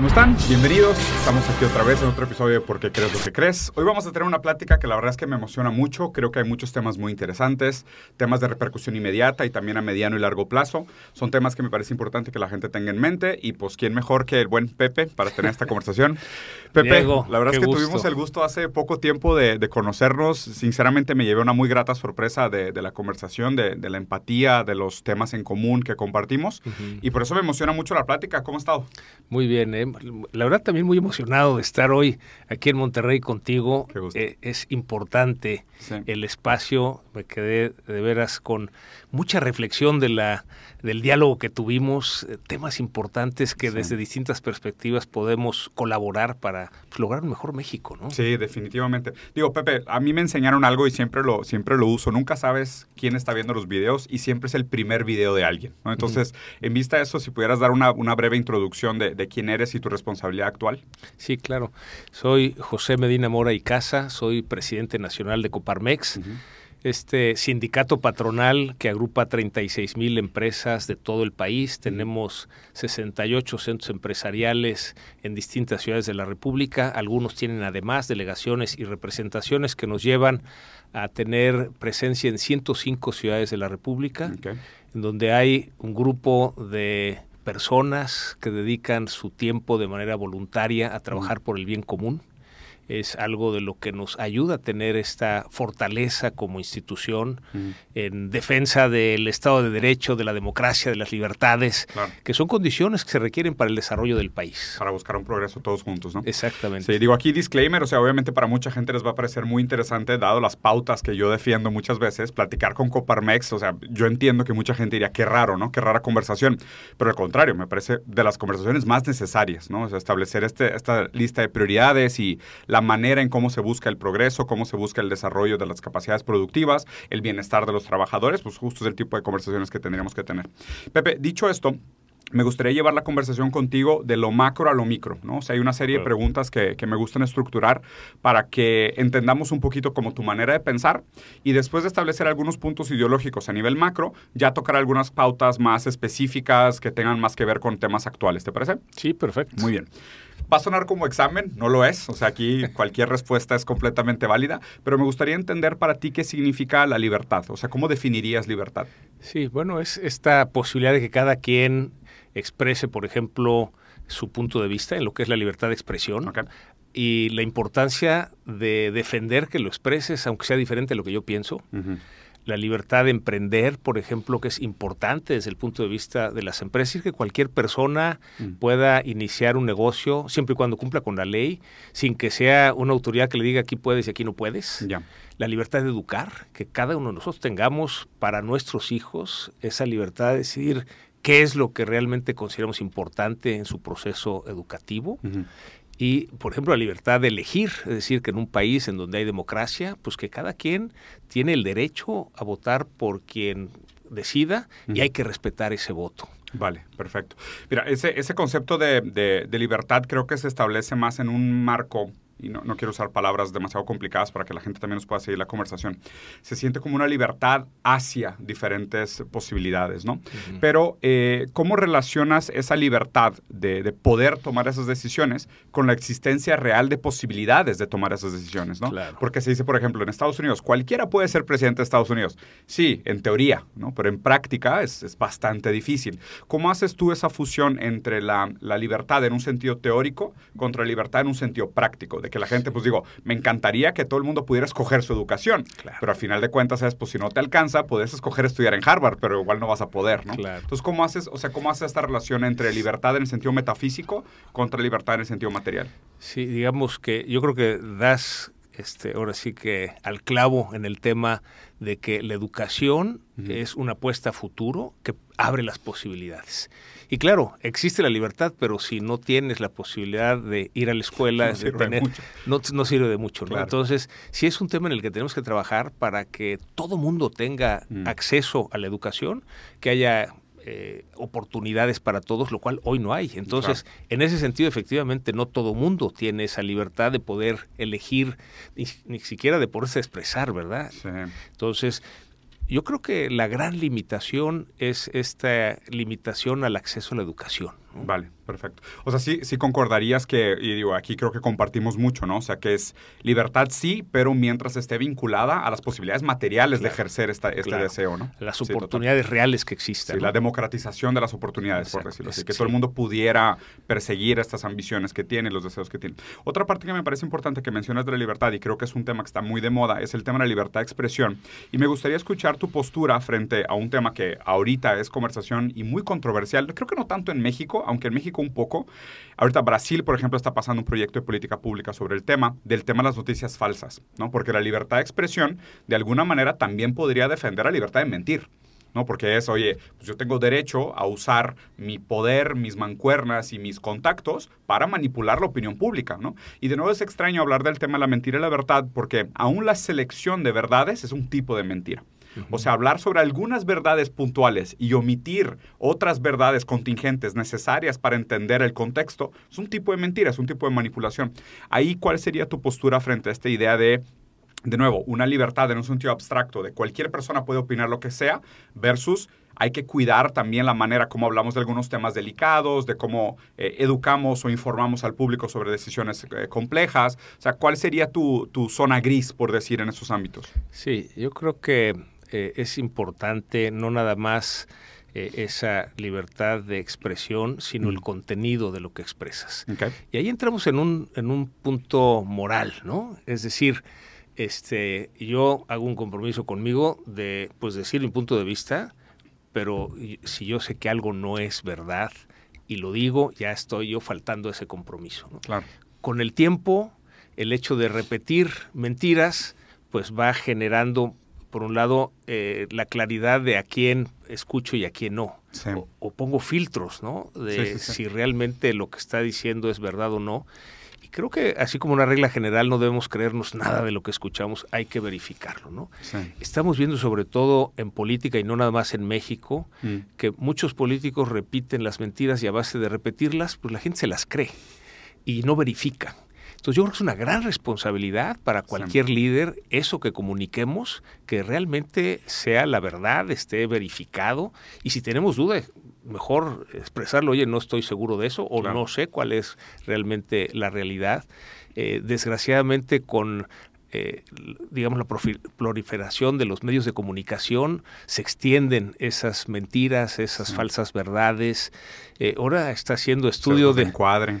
¿Cómo están? Bienvenidos. Estamos aquí otra vez en otro episodio de Por qué crees lo que crees. Hoy vamos a tener una plática que la verdad es que me emociona mucho. Creo que hay muchos temas muy interesantes, temas de repercusión inmediata y también a mediano y largo plazo. Son temas que me parece importante que la gente tenga en mente y pues quién mejor que el buen Pepe para tener esta conversación. Pepe, la verdad es que tuvimos el gusto hace poco tiempo de, conocernos. Sinceramente me llevé una muy grata sorpresa de, la conversación, de, la empatía, de los temas en común que compartimos y por eso me emociona mucho la plática. ¿Cómo ha estado? Muy bien, ¿eh? La verdad también muy emocionado de estar hoy aquí en Monterrey contigo. Eh, es importante el espacio, me quedé de veras con mucha reflexión de la, del diálogo que tuvimos, eh, temas importantes que desde distintas perspectivas podemos colaborar para pues, lograr un mejor México, ¿no? Sí, definitivamente. Digo, Pepe, a mí me enseñaron algo y siempre lo, siempre lo uso. Nunca sabes quién está viendo los videos y siempre es el primer video de alguien, ¿no? Entonces, en vista de eso, si pudieras dar una, breve introducción de, de quién eres y tu responsabilidad actual. Sí, claro. Soy José Medina Mora y Casa, soy presidente nacional de Coparmex este sindicato patronal que agrupa 36 mil empresas de todo el país. Tenemos 68 centros empresariales en distintas ciudades de la República. Algunos tienen además delegaciones y representaciones que nos llevan a tener presencia en 105 ciudades de la República, en donde hay un grupo de personas que dedican su tiempo de manera voluntaria a trabajar por el bien común es algo de lo que nos ayuda a tener esta fortaleza como institución en defensa del Estado de Derecho, de la democracia, de las libertades, que son condiciones que se requieren para el desarrollo del país. Para buscar un progreso todos juntos, ¿no? Exactamente. Sí, digo aquí disclaimer, o sea, obviamente para mucha gente les va a parecer muy interesante, dado las pautas que yo defiendo muchas veces, platicar con Coparmex, o sea, yo entiendo que mucha gente diría, qué raro, ¿no? Qué rara conversación, pero al contrario, me parece de las conversaciones más necesarias, ¿no? O sea, establecer este, esta lista de prioridades y la manera en cómo se busca el progreso, cómo se busca el desarrollo de las capacidades productivas, el bienestar de los trabajadores, pues justo es el tipo de conversaciones que tendríamos que tener. Pepe, dicho esto, me gustaría llevar la conversación contigo de lo macro a lo micro, ¿no? O sea, hay una serie de preguntas que, que, me gustan estructurar para que entendamos un poquito como tu manera de pensar y después de establecer algunos puntos ideológicos a nivel macro, ya tocar algunas pautas más específicas que tengan más que ver con temas actuales, ¿te parece? Sí, perfecto. Muy bien. Va a sonar como examen, no lo es, o sea, aquí cualquier respuesta es completamente válida, pero me gustaría entender para ti qué significa la libertad, o sea, ¿cómo definirías libertad? Sí, bueno, es esta posibilidad de que cada quien exprese, por ejemplo, su punto de vista en lo que es la libertad de expresión. Y la importancia de defender que lo expreses, aunque sea diferente a lo que yo pienso la libertad de emprender, por ejemplo, que es importante desde el punto de vista de las empresas, y que cualquier persona mm. pueda iniciar un negocio siempre y cuando cumpla con la ley, sin que sea una autoridad que le diga aquí puedes y aquí no puedes. La libertad de educar, que cada uno de nosotros tengamos para nuestros hijos esa libertad de decidir qué es lo que realmente consideramos importante en su proceso educativo y, por ejemplo, la libertad de elegir, es decir, que en un país en donde hay democracia, pues que cada quien tiene el derecho a votar por quien decida y hay que respetar ese voto. Vale, perfecto. Mira, ese, ese concepto de, de, libertad creo que se establece más en un marco y no, quiero usar palabras demasiado complicadas para que la gente también nos pueda seguir la conversación, se siente como una libertad hacia diferentes posibilidades, ¿no? Pero, eh, ¿cómo relacionas esa libertad de, poder tomar esas decisiones con la existencia real de posibilidades de tomar esas decisiones, ¿no? Porque se dice, por ejemplo, en Estados Unidos, cualquiera puede ser presidente de Estados Unidos. Sí, en teoría, ¿no? Pero en práctica es, es bastante difícil. ¿Cómo haces tú esa fusión entre la, la libertad en un sentido teórico contra la libertad en un sentido práctico? De que la gente, pues digo, me encantaría que todo el mundo pudiera escoger su educación, pero al final de cuentas es, pues si no te alcanza, puedes escoger estudiar en Harvard, pero igual no vas a poder, ¿no? Entonces, ¿cómo haces, o sea, cómo haces esta relación entre libertad en el sentido metafísico contra libertad en el sentido material? Sí, digamos que yo creo que das este, ahora sí que al clavo en el tema de que la educación es una apuesta a futuro que abre las posibilidades. Y claro, existe la libertad, pero si no tienes la posibilidad de ir a la escuela, no, sirve, de mucho. No, sirve de mucho. Entonces, sí es un tema en el que tenemos que trabajar para que todo mundo tenga mm. acceso a la educación, que haya eh, oportunidades para todos, lo cual hoy no hay. Entonces, en ese sentido, efectivamente, no todo mundo tiene esa libertad de poder elegir, ni, siquiera de poderse expresar, ¿verdad? Entonces, yo creo que la gran limitación es esta limitación al acceso a la educación. Vale, perfecto. O sea, sí, sí concordarías que, y digo, aquí creo que compartimos mucho, ¿no? O sea, que es libertad sí, pero mientras esté vinculada a las posibilidades materiales de ejercer esta, este deseo, ¿no? Las oportunidades reales que existen. Sí, la democratización de las oportunidades, por decirlo así. Que todo el mundo pudiera perseguir estas ambiciones que tiene, los deseos que tiene. Otra parte que me parece importante que mencionas de la libertad, y creo que es un tema que está muy de moda, es el tema de la libertad de expresión. Y me gustaría escuchar tu postura frente a un tema que ahorita es conversación y muy controversial. Creo que no tanto en México, aunque en México un poco. Ahorita Brasil, por ejemplo, está pasando un proyecto de política pública sobre el tema, del tema de las noticias falsas, ¿no? Porque la libertad de expresión, de alguna manera, también podría defender la libertad de mentir. ¿no? Porque es, oye, pues yo tengo derecho a usar mi poder, mis mancuernas y mis contactos para manipular la opinión pública, ¿no? Y de nuevo es extraño hablar del tema de la mentira y la verdad porque aún la selección de verdades es un tipo de mentira. O sea, hablar sobre algunas verdades puntuales y omitir otras verdades contingentes necesarias para entender el contexto es un tipo de mentira, es un tipo de manipulación. Ahí, ¿cuál sería tu postura frente a esta idea de de nuevo, una libertad en un sentido abstracto de cualquier persona puede opinar lo que sea versus hay que cuidar también la manera como hablamos de algunos temas delicados, de cómo eh, educamos o informamos al público sobre decisiones eh, complejas. O sea, ¿cuál sería tu, tu, zona gris, por decir, en esos ámbitos? Sí, yo creo que eh, es importante no nada más eh, esa libertad de expresión, sino el mm. contenido de lo que expresas. Y ahí entramos en un, en un punto moral, ¿no? Es decir, este, yo hago un compromiso conmigo de pues decir mi punto de vista, pero si yo sé que algo no es verdad y lo digo, ya estoy yo faltando ese compromiso. Claro. Con el tiempo, el hecho de repetir mentiras, pues va generando por un lado, eh, la claridad de a quién escucho y a quién no. O, pongo filtros, ¿no? De si realmente lo que está diciendo es verdad o no. Y creo que, así como una regla general, no debemos creernos nada de lo que escuchamos, hay que verificarlo, ¿no? Estamos viendo, sobre todo en política y no nada más en México, mm. que muchos políticos repiten las mentiras y a base de repetirlas, pues la gente se las cree y no verifica. Entonces yo creo que es una gran responsabilidad para cualquier líder eso que comuniquemos, que realmente sea la verdad, esté verificado y si tenemos duda, mejor expresarlo, oye, no estoy seguro de eso o no sé cuál es realmente la realidad. Eh, desgraciadamente con eh, digamos, la proliferación de los medios de comunicación, se extienden esas mentiras, esas falsas verdades. Eh, ahora está haciendo estudio de... Encuadre,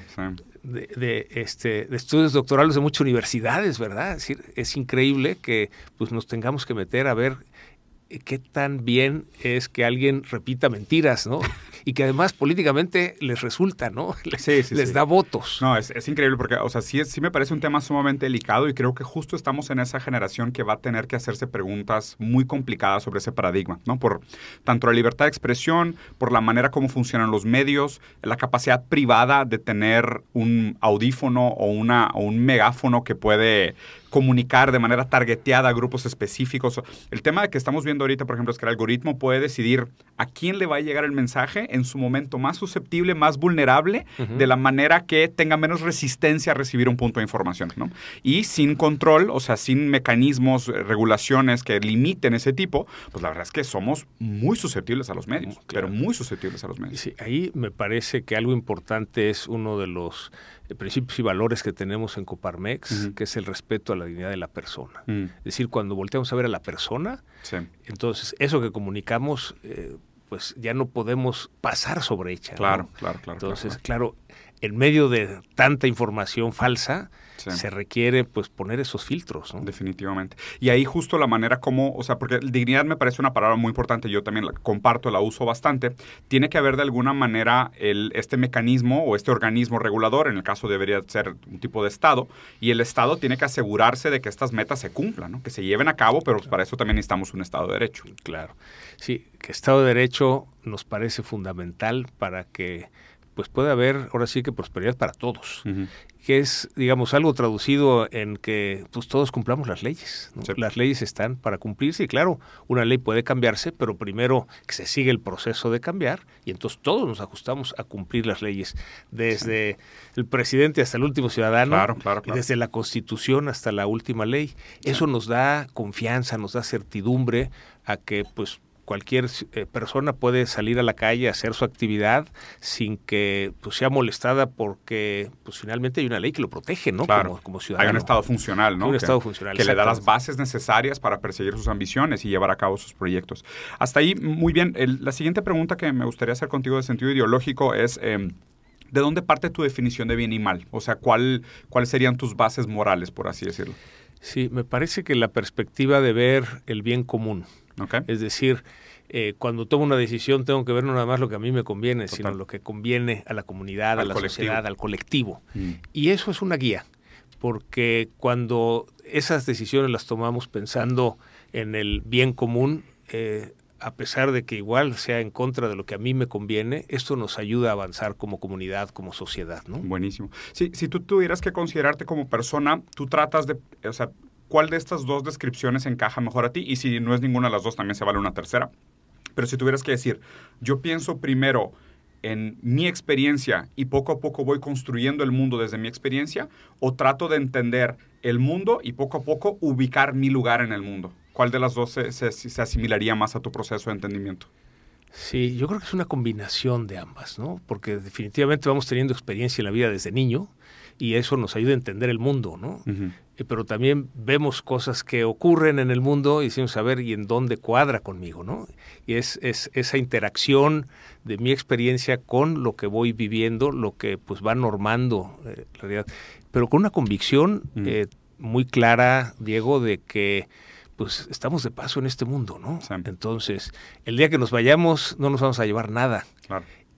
de, este, de estudios doctorales de muchas universidades, ¿verdad? Es, decir, es increíble que pues, nos tengamos que meter a ver qué tan bien es que alguien repita mentiras, ¿no? Y que además políticamente les resulta, ¿no? Les, les da votos. No, es, es, increíble porque, o sea, sí, sí me parece un tema sumamente delicado y creo que justo estamos en esa generación que va a tener que hacerse preguntas muy complicadas sobre ese paradigma, ¿no? Por tanto la libertad de expresión, por la manera como funcionan los medios, la capacidad privada de tener un audífono o, una, o un megáfono que puede comunicar de manera targeteada a grupos específicos. El tema que estamos viendo ahorita, por ejemplo, es que el algoritmo puede decidir a quién le va a llegar el mensaje en su momento más susceptible, más vulnerable, de la manera que tenga menos resistencia a recibir un punto de información. ¿no? Y sin control, o sea, sin mecanismos, eh, regulaciones que limiten ese tipo, pues la verdad es que somos muy susceptibles a los medios, pero muy susceptibles a los medios. Sí, ahí me parece que algo importante es uno de los principios y valores que tenemos en Coparmex, que es el respeto a la dignidad de la persona. Mm. Es decir, cuando volteamos a ver a la persona, entonces eso que comunicamos, eh, pues ya no podemos pasar sobre ella. Claro, claro, claro. Entonces, claro, en medio de tanta información falsa, se requiere pues poner esos filtros. Definitivamente. Y ahí justo la manera como, o sea, porque dignidad me parece una palabra muy importante, yo también la comparto, la uso bastante, tiene que haber de alguna manera el, este mecanismo o este organismo regulador, en el caso debería ser un tipo de Estado, y el Estado tiene que asegurarse de que estas metas se cumplan, que se lleven a cabo, pero para eso también necesitamos un Estado de Derecho. Claro. Sí, que Estado de Derecho nos parece fundamental para que pues puede haber ahora sí que prosperidad para todos que es, digamos, algo traducido en que pues todos cumplamos las leyes. Las leyes están para cumplirse y claro, una ley puede cambiarse, pero primero que se sigue el proceso de cambiar y entonces todos nos ajustamos a cumplir las leyes, desde el presidente hasta el último ciudadano, desde la constitución hasta la última ley. Eso nos da confianza, nos da certidumbre a que pues cualquier eh, persona puede salir a la calle a hacer su actividad sin que pues, sea molestada porque pues finalmente hay una ley que lo protege, ¿no? Como, como, ciudadano. Hay un Estado funcional, ¿no? un Estado funcional. Que le da las bases necesarias para perseguir sus ambiciones y llevar a cabo sus proyectos. Hasta ahí, muy bien. la siguiente pregunta que me gustaría hacer contigo de sentido ideológico es... Em, ¿De dónde parte tu definición de bien y mal? O sea, ¿cuál, ¿cuáles serían tus bases morales, por así decirlo? Sí, me parece que la perspectiva de ver el bien común. Es decir, eh, cuando tomo una decisión tengo que ver no nada más lo que a mí me conviene, sino lo que conviene a la comunidad, a la sociedad, al colectivo. Mm. Y eso es una guía, porque cuando esas decisiones las tomamos pensando en el bien común, eh, a pesar de que igual sea en contra de lo que a mí me conviene, esto nos ayuda a avanzar como comunidad, como sociedad, ¿no? Buenísimo. Sí, si tú tuvieras que considerarte como persona, tú tratas de, o sea, ¿cuál de estas dos descripciones encaja mejor a ti? Y si no es ninguna de las dos, también se vale una tercera. Pero si tuvieras que decir, yo pienso primero en mi experiencia y poco a poco voy construyendo el mundo desde mi experiencia, o trato de entender el mundo y poco a poco ubicar mi lugar en el mundo. ¿Cuál de las dos se, asimilaría más a tu proceso de entendimiento? Sí, yo creo que es una combinación de ambas, ¿no? Porque definitivamente vamos teniendo experiencia en la vida desde niño y eso nos ayuda a entender el mundo, ¿no? Pero también vemos cosas que ocurren en el mundo y decimos, a ver, ¿y en dónde cuadra conmigo, no? Y es, es esa interacción de mi experiencia con lo que voy viviendo, lo que pues va normando eh, la realidad. Pero con una convicción eh, muy clara, Diego, de que pues estamos de paso en este mundo, ¿no? Entonces, el día que nos vayamos no nos vamos a llevar nada.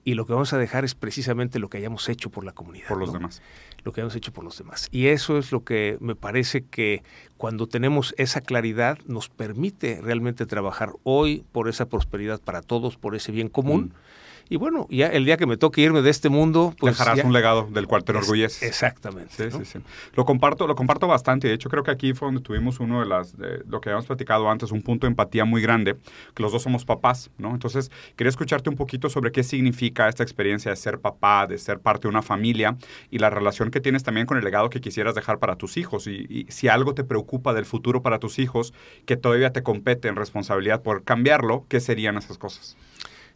Y lo que vamos a dejar es precisamente lo que hayamos hecho por la comunidad. Por los demás. Lo que hayamos hecho por los demás. Y eso es lo que me parece que cuando tenemos esa claridad nos permite realmente trabajar hoy por esa prosperidad para todos, por ese bien común. Mm. Y bueno, ya el día que me toque irme de este mundo, pues dejarás un legado del cual te enorgulleces. Exactamente. Sí, sí, sí. Lo comparto, lo comparto bastante. De hecho, creo que aquí fue donde tuvimos uno de las, de lo que habíamos platicado antes, un punto de empatía muy grande, que los dos somos papás, ¿no? Entonces, quería escucharte un poquito sobre qué significa esta experiencia de ser papá, de ser parte de una familia y la relación que tienes también con el legado que quisieras dejar para tus hijos. Y, y si algo te preocupa del futuro para tus hijos, que todavía te compete en responsabilidad por cambiarlo, ¿qué serían esas cosas?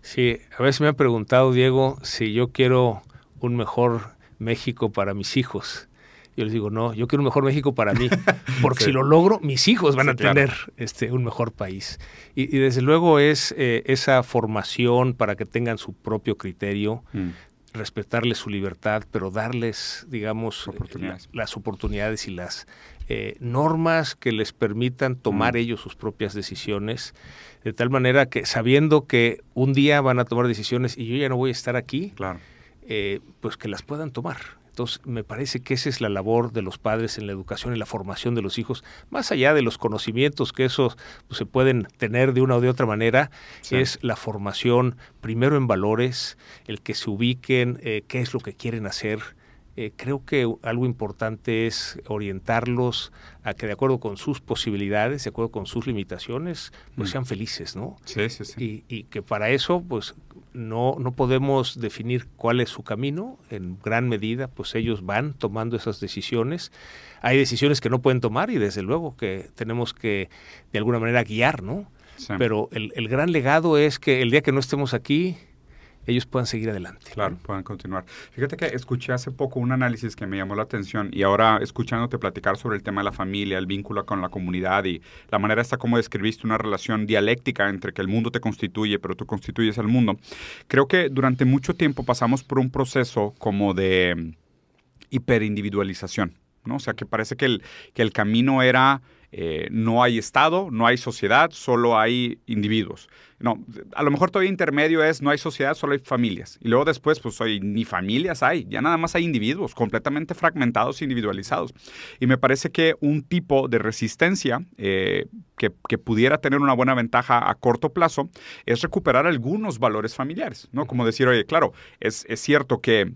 Sí, a veces me han preguntado, Diego, si yo quiero un mejor México para mis hijos. Yo les digo, no, yo quiero un mejor México para mí, porque si lo logro, mis hijos van a tener este, un mejor país. Y, desde luego es eh, esa formación para que tengan su propio criterio, mm. respetarles su libertad, pero darles, digamos, las oportunidades y las eh, normas que les permitan tomar mm. ellos sus propias decisiones de tal manera que sabiendo que un día van a tomar decisiones y yo ya no voy a estar aquí, claro. Eh, pues que las puedan tomar. Entonces, me parece que esa es la labor de los padres en la educación y la formación de los hijos, más allá de los conocimientos que esos pues, se pueden tener de una o de otra manera, es la formación primero en valores, el que se ubiquen, eh, qué es lo que quieren hacer, eh, creo que algo importante es orientarlos a que de acuerdo con sus posibilidades, de acuerdo con sus limitaciones, pues mm. sean felices, ¿no? Sí, sí, sí. Y, que para eso, pues no, no podemos definir cuál es su camino. En gran medida, pues ellos van tomando esas decisiones. Hay decisiones que no pueden tomar y desde luego que tenemos que de alguna manera guiar, ¿no? Pero el, el gran legado es que el día que no estemos aquí, ellos puedan seguir adelante. Claro, puedan continuar. Fíjate que escuché hace poco un análisis que me llamó la atención y ahora escuchándote platicar sobre el tema de la familia, el vínculo con la comunidad y la manera esta como describiste una relación dialéctica entre que el mundo te constituye, pero tú constituyes al mundo. Creo que durante mucho tiempo pasamos por un proceso como de hiperindividualización, ¿no? O sea, que parece que el, que el camino era eh, no hay Estado, no hay sociedad, solo hay individuos. No, a lo mejor todavía intermedio es no hay sociedad, solo hay familias. Y luego después, pues hoy ni familias hay, ya nada más hay individuos completamente fragmentados, individualizados. Y me parece que un tipo de resistencia eh, que, pudiera tener una buena ventaja a corto plazo es recuperar algunos valores familiares, ¿no? Como decir, oye, claro, es, es cierto que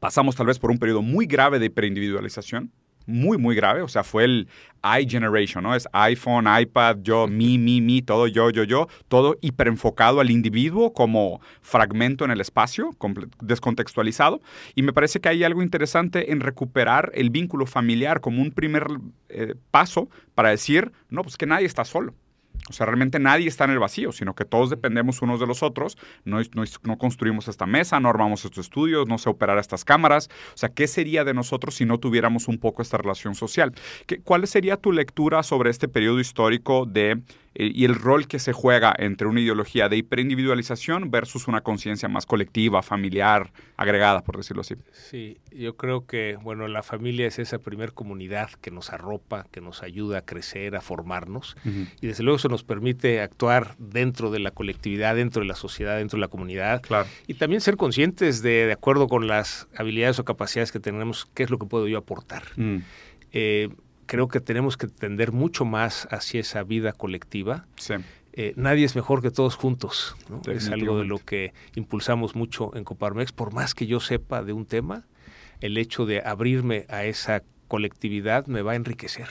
pasamos tal vez por un periodo muy grave de hiperindividualización, muy, muy grave. O sea, fue el iGeneration, ¿no? Es iPhone, iPad, yo, mi, mi, mi, todo yo, yo, yo, todo hiperenfocado al individuo como fragmento en el espacio, descontextualizado. Y me parece que hay algo interesante en recuperar el vínculo familiar como un primer eh, paso para decir, no, pues que nadie está solo. O sea, realmente nadie está en el vacío, sino que todos dependemos unos de los otros. No, construimos esta mesa, no armamos estos estudios, no sé operar estas cámaras. O sea, ¿qué sería de nosotros si no tuviéramos un poco esta relación social? ¿Qué, ¿Cuál sería tu lectura sobre este periodo histórico de y el rol que se juega entre una ideología de hiperindividualización versus una conciencia más colectiva, familiar, agregada, por decirlo así. Sí, yo creo que, bueno, la familia es esa primer comunidad que nos arropa, que nos ayuda a crecer, a formarnos, y desde luego eso nos permite actuar dentro de la colectividad, dentro de la sociedad, dentro de la comunidad, claro. y también ser conscientes de, de acuerdo con las habilidades o capacidades que tenemos, qué es lo que puedo yo aportar. Eh, creo que tenemos que tender mucho más hacia esa vida colectiva. Eh, nadie es mejor que todos juntos. Es algo de lo que impulsamos mucho en Coparmex. Por más que yo sepa de un tema, el hecho de abrirme a esa colectividad me va a enriquecer.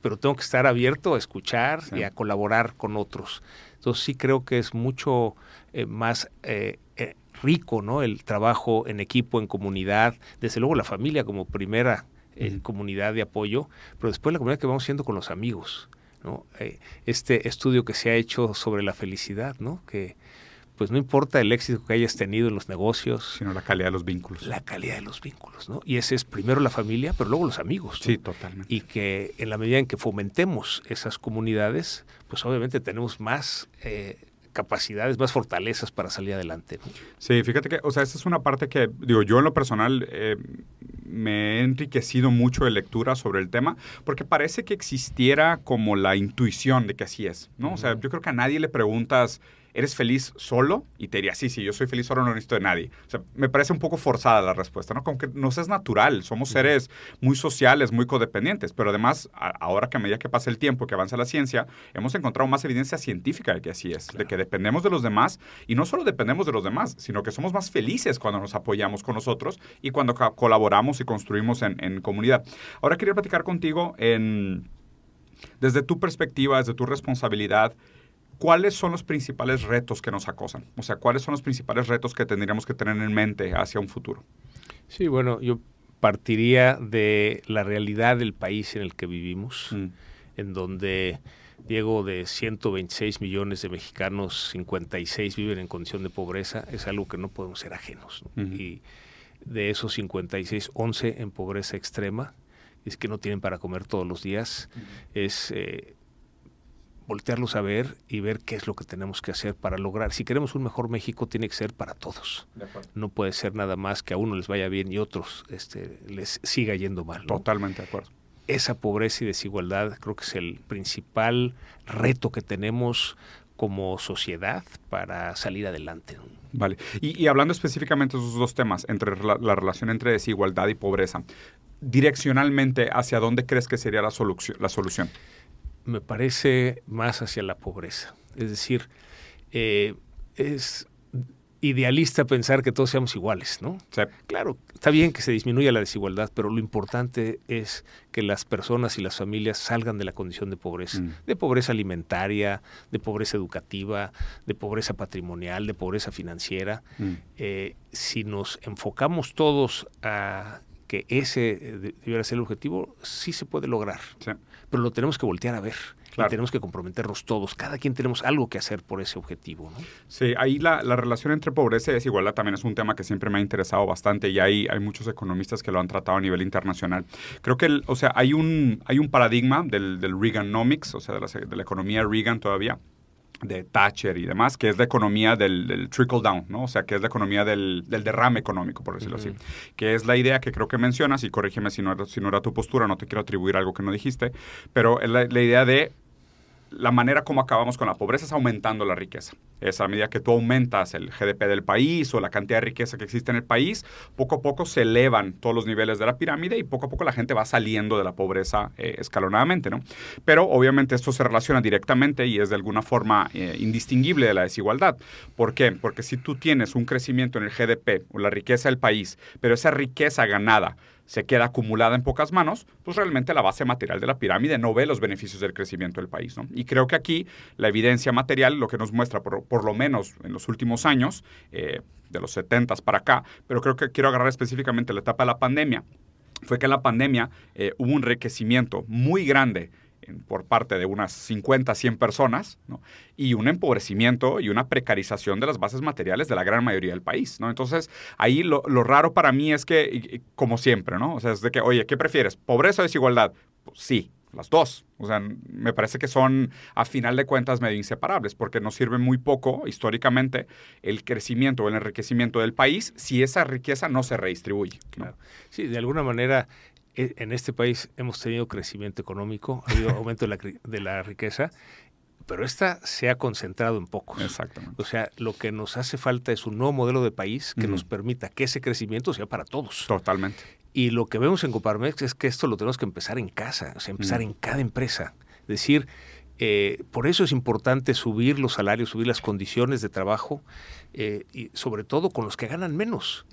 Pero tengo que estar abierto a escuchar y a colaborar con otros. Entonces sí creo que es mucho eh, más eh, rico ¿no? el trabajo en equipo, en comunidad. Desde luego la familia como primera en comunidad de apoyo, pero después la comunidad que vamos siendo con los amigos. ¿no? Eh, este estudio que se ha hecho sobre la felicidad, ¿no? que pues no importa el éxito que hayas tenido en los negocios. Sino la calidad de los vínculos. La calidad de los vínculos, ¿no? Y ese es primero la familia, pero luego los amigos. Sí, totalmente. Y que en la medida en que fomentemos esas comunidades, pues obviamente tenemos más eh, capacidades, más fortalezas para salir adelante. Sí, fíjate que, o sea, esa es una parte que, digo, yo en lo personal eh, me he enriquecido mucho de lectura sobre el tema, porque parece que existiera como la intuición de que así es, ¿no? O sea, yo creo que a nadie le preguntas ¿eres feliz solo? Y te diría, sí, sí, yo soy feliz solo, no necesito de nadie. O sea, me parece un poco forzada la respuesta, ¿no? Como que nos es natural, somos seres muy sociales, muy codependientes, pero además, ahora que a medida que pasa el tiempo, que avanza la ciencia, hemos encontrado más evidencia científica de que así es, de que dependemos de los demás, y no solo dependemos de los demás, sino que somos más felices cuando nos apoyamos con nosotros y cuando colaboramos y construimos en, en comunidad. Ahora quería platicar contigo en, desde tu perspectiva, desde tu responsabilidad, ¿cuáles son los principales retos que nos acosan? O sea, ¿cuáles son los principales retos que tendríamos que tener en mente hacia un futuro? Sí, bueno, yo partiría de la realidad del país en el que vivimos, mm. en donde, Diego, de 126 millones de mexicanos, 56 viven en condición de pobreza, es algo que no podemos ser ajenos. Y de esos 56, 11 en pobreza extrema, es que no tienen para comer todos los días, es... Eh, voltearlos a ver y ver qué es lo que tenemos que hacer para lograr. Si queremos un mejor México, tiene que ser para todos. No puede ser nada más que a uno les vaya bien y otros este, les siga yendo mal. Totalmente de acuerdo. Esa pobreza y desigualdad creo que es el principal reto que tenemos como sociedad para salir adelante. Vale. Y, hablando específicamente de esos dos temas, entre la, relación entre desigualdad y pobreza, direccionalmente, ¿hacia dónde crees que sería la, la solución? Me parece más hacia la pobreza. Es decir, eh, es idealista pensar que todos seamos iguales, ¿no? Claro, está bien que se disminuya la desigualdad, pero lo importante es que las personas y las familias salgan de la condición de pobreza, mm. de pobreza alimentaria, de pobreza educativa, de pobreza patrimonial, de pobreza financiera. Mm. Eh, si nos enfocamos todos a que ese eh, debiera ser el objetivo, sí se puede lograr. Pero lo tenemos que voltear a ver. Y tenemos que comprometernos todos. Cada quien tenemos algo que hacer por ese objetivo. ¿no? Sí, ahí la, relación entre pobreza y desigualdad también es un tema que siempre me ha interesado bastante y hay, hay muchos economistas que lo han tratado a nivel internacional. Creo que, o sea, hay un, hay un paradigma del, del Reaganomics, o sea, de la, de la economía Reagan todavía, de Thatcher y demás, que es la economía del, trickle down, ¿no? O sea, que es la economía del, derrame económico, por decirlo así. Que es la idea que creo que mencionas, y corrígeme si no, era, si no era tu postura, no te quiero atribuir algo que no dijiste, pero es la idea de la manera como acabamos con la pobreza es aumentando la riqueza. Es a medida que tú aumentas el GDP del país o la cantidad de riqueza que existe en el país, poco a poco se elevan todos los niveles de la pirámide y poco a poco la gente va saliendo de la pobreza eh, escalonadamente, ¿no? Pero obviamente esto se relaciona directamente y es de alguna forma eh, indistinguible de la desigualdad. ¿Por qué? Porque si tú tienes un crecimiento en el GDP o la riqueza del país, pero esa riqueza ganada se queda acumulada en pocas manos, pues realmente la base material de la pirámide no ve los beneficios del crecimiento del país. ¿no? Y creo que aquí la evidencia material, lo que nos muestra, por, por lo menos en los últimos años, eh, de los 70 para acá, pero creo que quiero agarrar específicamente la etapa de la pandemia, fue que en la pandemia eh, hubo un enriquecimiento muy grande por parte de unas 50, 100 personas, y un empobrecimiento y una precarización de las bases materiales de la gran mayoría del país. ¿no? Entonces, ahí lo, raro para mí es que, como siempre, ¿no? O sea, es de que, oye, ¿qué prefieres? ¿Pobreza o desigualdad? Pues sí, las dos. O sea, me parece que son, a final de cuentas, medio inseparables, porque nos sirve muy poco, históricamente, el crecimiento o el enriquecimiento del país si esa riqueza no se redistribuye. Sí, de alguna manera, en este país hemos tenido crecimiento económico, ha habido aumento de la, de la riqueza, pero esta se ha concentrado en pocos. Exactamente. O sea, lo que nos hace falta es un nuevo modelo de país que nos permita que ese crecimiento sea para todos. Totalmente. Y lo que vemos en Coparmex es que esto lo tenemos que empezar en casa, o sea, empezar en cada empresa. Es decir, eh, por eso es importante subir los salarios, subir las condiciones de trabajo, eh, y sobre todo con los que ganan menos.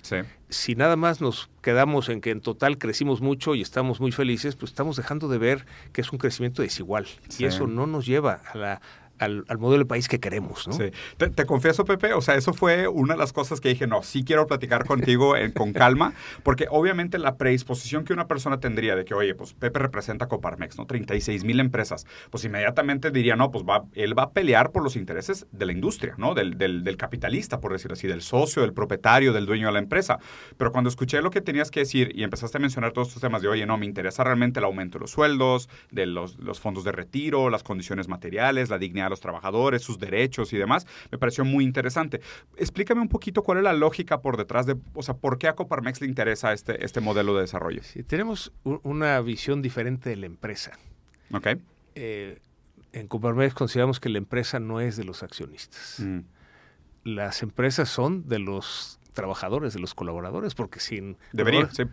Si nada más nos quedamos en que en total crecimos mucho y estamos muy felices, pues estamos dejando de ver que es un crecimiento desigual. Y eso no nos lleva a la, al, modelo de país que queremos, ¿no? Sí. Te, confieso, Pepe, o sea, eso fue una de las cosas que dije, no, sí quiero platicar contigo con calma, porque obviamente la predisposición que una persona tendría de que, oye, pues Pepe representa Coparmex, ¿no? 36 mil empresas, pues inmediatamente diría, no, pues va, él va a pelear por los intereses de la industria, ¿no? Del, del, del capitalista, por decir así, del socio, del propietario, del dueño de la empresa. Pero cuando escuché lo que tenías que decir y empezaste a mencionar todos estos temas de, oye, no, me interesa realmente el aumento de los sueldos, de los, los fondos de retiro, las condiciones materiales, la dignidad los trabajadores, sus derechos y demás, me pareció muy interesante. Explícame un poquito cuál es la lógica por detrás de, o sea, por qué a Coparmex le interesa este, este modelo de desarrollo. Sí, tenemos una visión diferente de la empresa. Ok. Eh, en Coparmex consideramos que la empresa no es de los accionistas. Mm. Las empresas son de los trabajadores, de los colaboradores, porque sin... Debería, sí.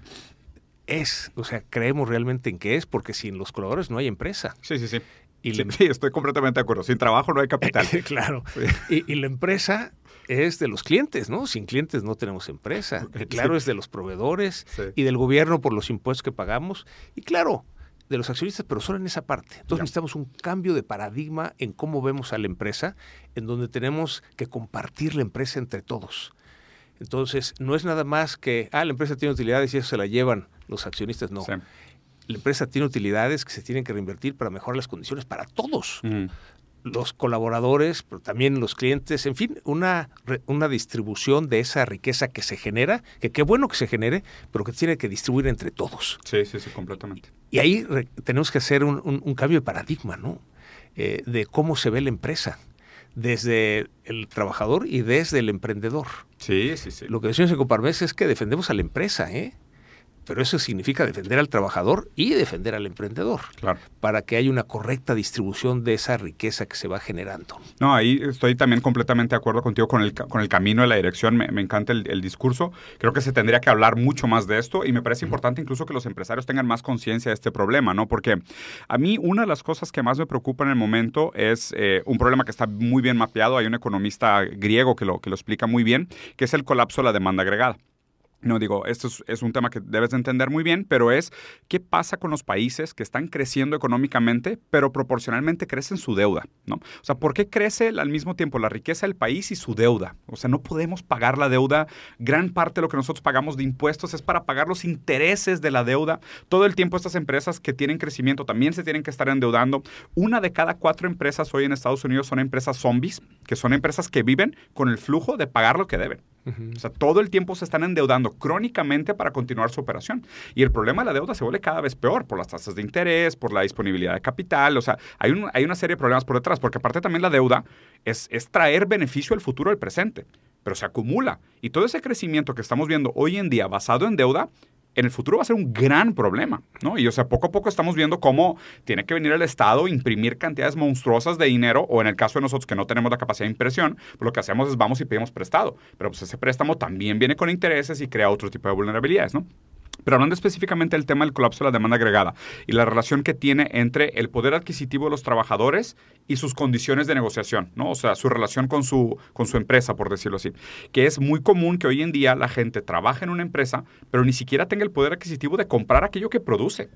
Es, o sea, creemos realmente en que es, porque sin los colaboradores no hay empresa. Sí, sí, sí. Y sí, estoy completamente de acuerdo. Sin trabajo no hay capital. claro. Y, la empresa es de los clientes, ¿no? Sin clientes no tenemos empresa. Claro, es de los proveedores y del gobierno por los impuestos que pagamos. Y claro, de los accionistas, pero solo en esa parte. Entonces necesitamos un cambio de paradigma en cómo vemos a la empresa, en donde tenemos que compartir la empresa entre todos. Entonces, no es nada más que, ah, la empresa tiene utilidades y eso se la llevan los accionistas, no la empresa tiene utilidades que se tienen que reinvertir para mejorar las condiciones para todos. Los colaboradores, pero también los clientes, en fin, una, una distribución de esa riqueza que se genera, que qué bueno que se genere, pero que tiene que distribuir entre todos. Sí, sí, sí, completamente. Y ahí tenemos que hacer un, cambio de paradigma, ¿no? Eh, de cómo se ve la empresa desde el trabajador y desde el emprendedor. Sí, sí, sí. Lo que decimos en Coparmex es que defendemos a la empresa, ¿eh? Pero eso significa defender al trabajador y defender al emprendedor, claro. para que haya una correcta distribución de esa riqueza que se va generando. No, ahí estoy también completamente de acuerdo contigo con el, con el camino de la dirección, me, encanta el, discurso, creo que se tendría que hablar mucho más de esto y me parece importante incluso que los empresarios tengan más conciencia de este problema, ¿no? Porque a mí una de las cosas que más me preocupa en el momento es eh, un problema que está muy bien mapeado, hay un economista griego que lo, que lo explica muy bien, que es el colapso de la demanda agregada. No digo, esto es, un tema que debes de entender muy bien, pero es qué pasa con los países que están creciendo económicamente, pero proporcionalmente crecen su deuda, ¿no? O sea, ¿por qué crece al mismo tiempo la riqueza del país y su deuda? O sea, no podemos pagar la deuda. Gran parte de lo que nosotros pagamos de impuestos es para pagar los intereses de la deuda. Todo el tiempo estas empresas que tienen crecimiento también se tienen que estar endeudando. Una de cada cuatro empresas hoy en Estados Unidos son empresas zombies, que son empresas que viven con el flujo de pagar lo que deben. O sea, todo el tiempo se están endeudando crónicamente para continuar su operación. Y el problema de la deuda se vuelve cada vez peor por las tasas de interés, por la disponibilidad de capital. O sea, hay, hay una serie de problemas por detrás, porque aparte también la deuda es, es traer beneficio al futuro del presente, pero se acumula. Y todo ese crecimiento que estamos viendo hoy en día basado en deuda en el futuro va a ser un gran problema, ¿no? Y o sea, poco a poco estamos viendo cómo tiene que venir el Estado imprimir cantidades monstruosas de dinero, o en el caso de nosotros que no tenemos la capacidad de impresión, pues lo que hacemos es vamos y pedimos prestado. Pero pues ese préstamo también viene con intereses y crea otro tipo de vulnerabilidades, ¿no? Pero hablando específicamente del tema del colapso de la demanda agregada y la relación que tiene entre el poder adquisitivo de los trabajadores y sus condiciones de negociación, ¿no? O sea, su relación con su, con su empresa, por decirlo así. Que es muy común que hoy en día la gente trabaje en una empresa, pero ni siquiera tenga el poder adquisitivo de comprar aquello que produce.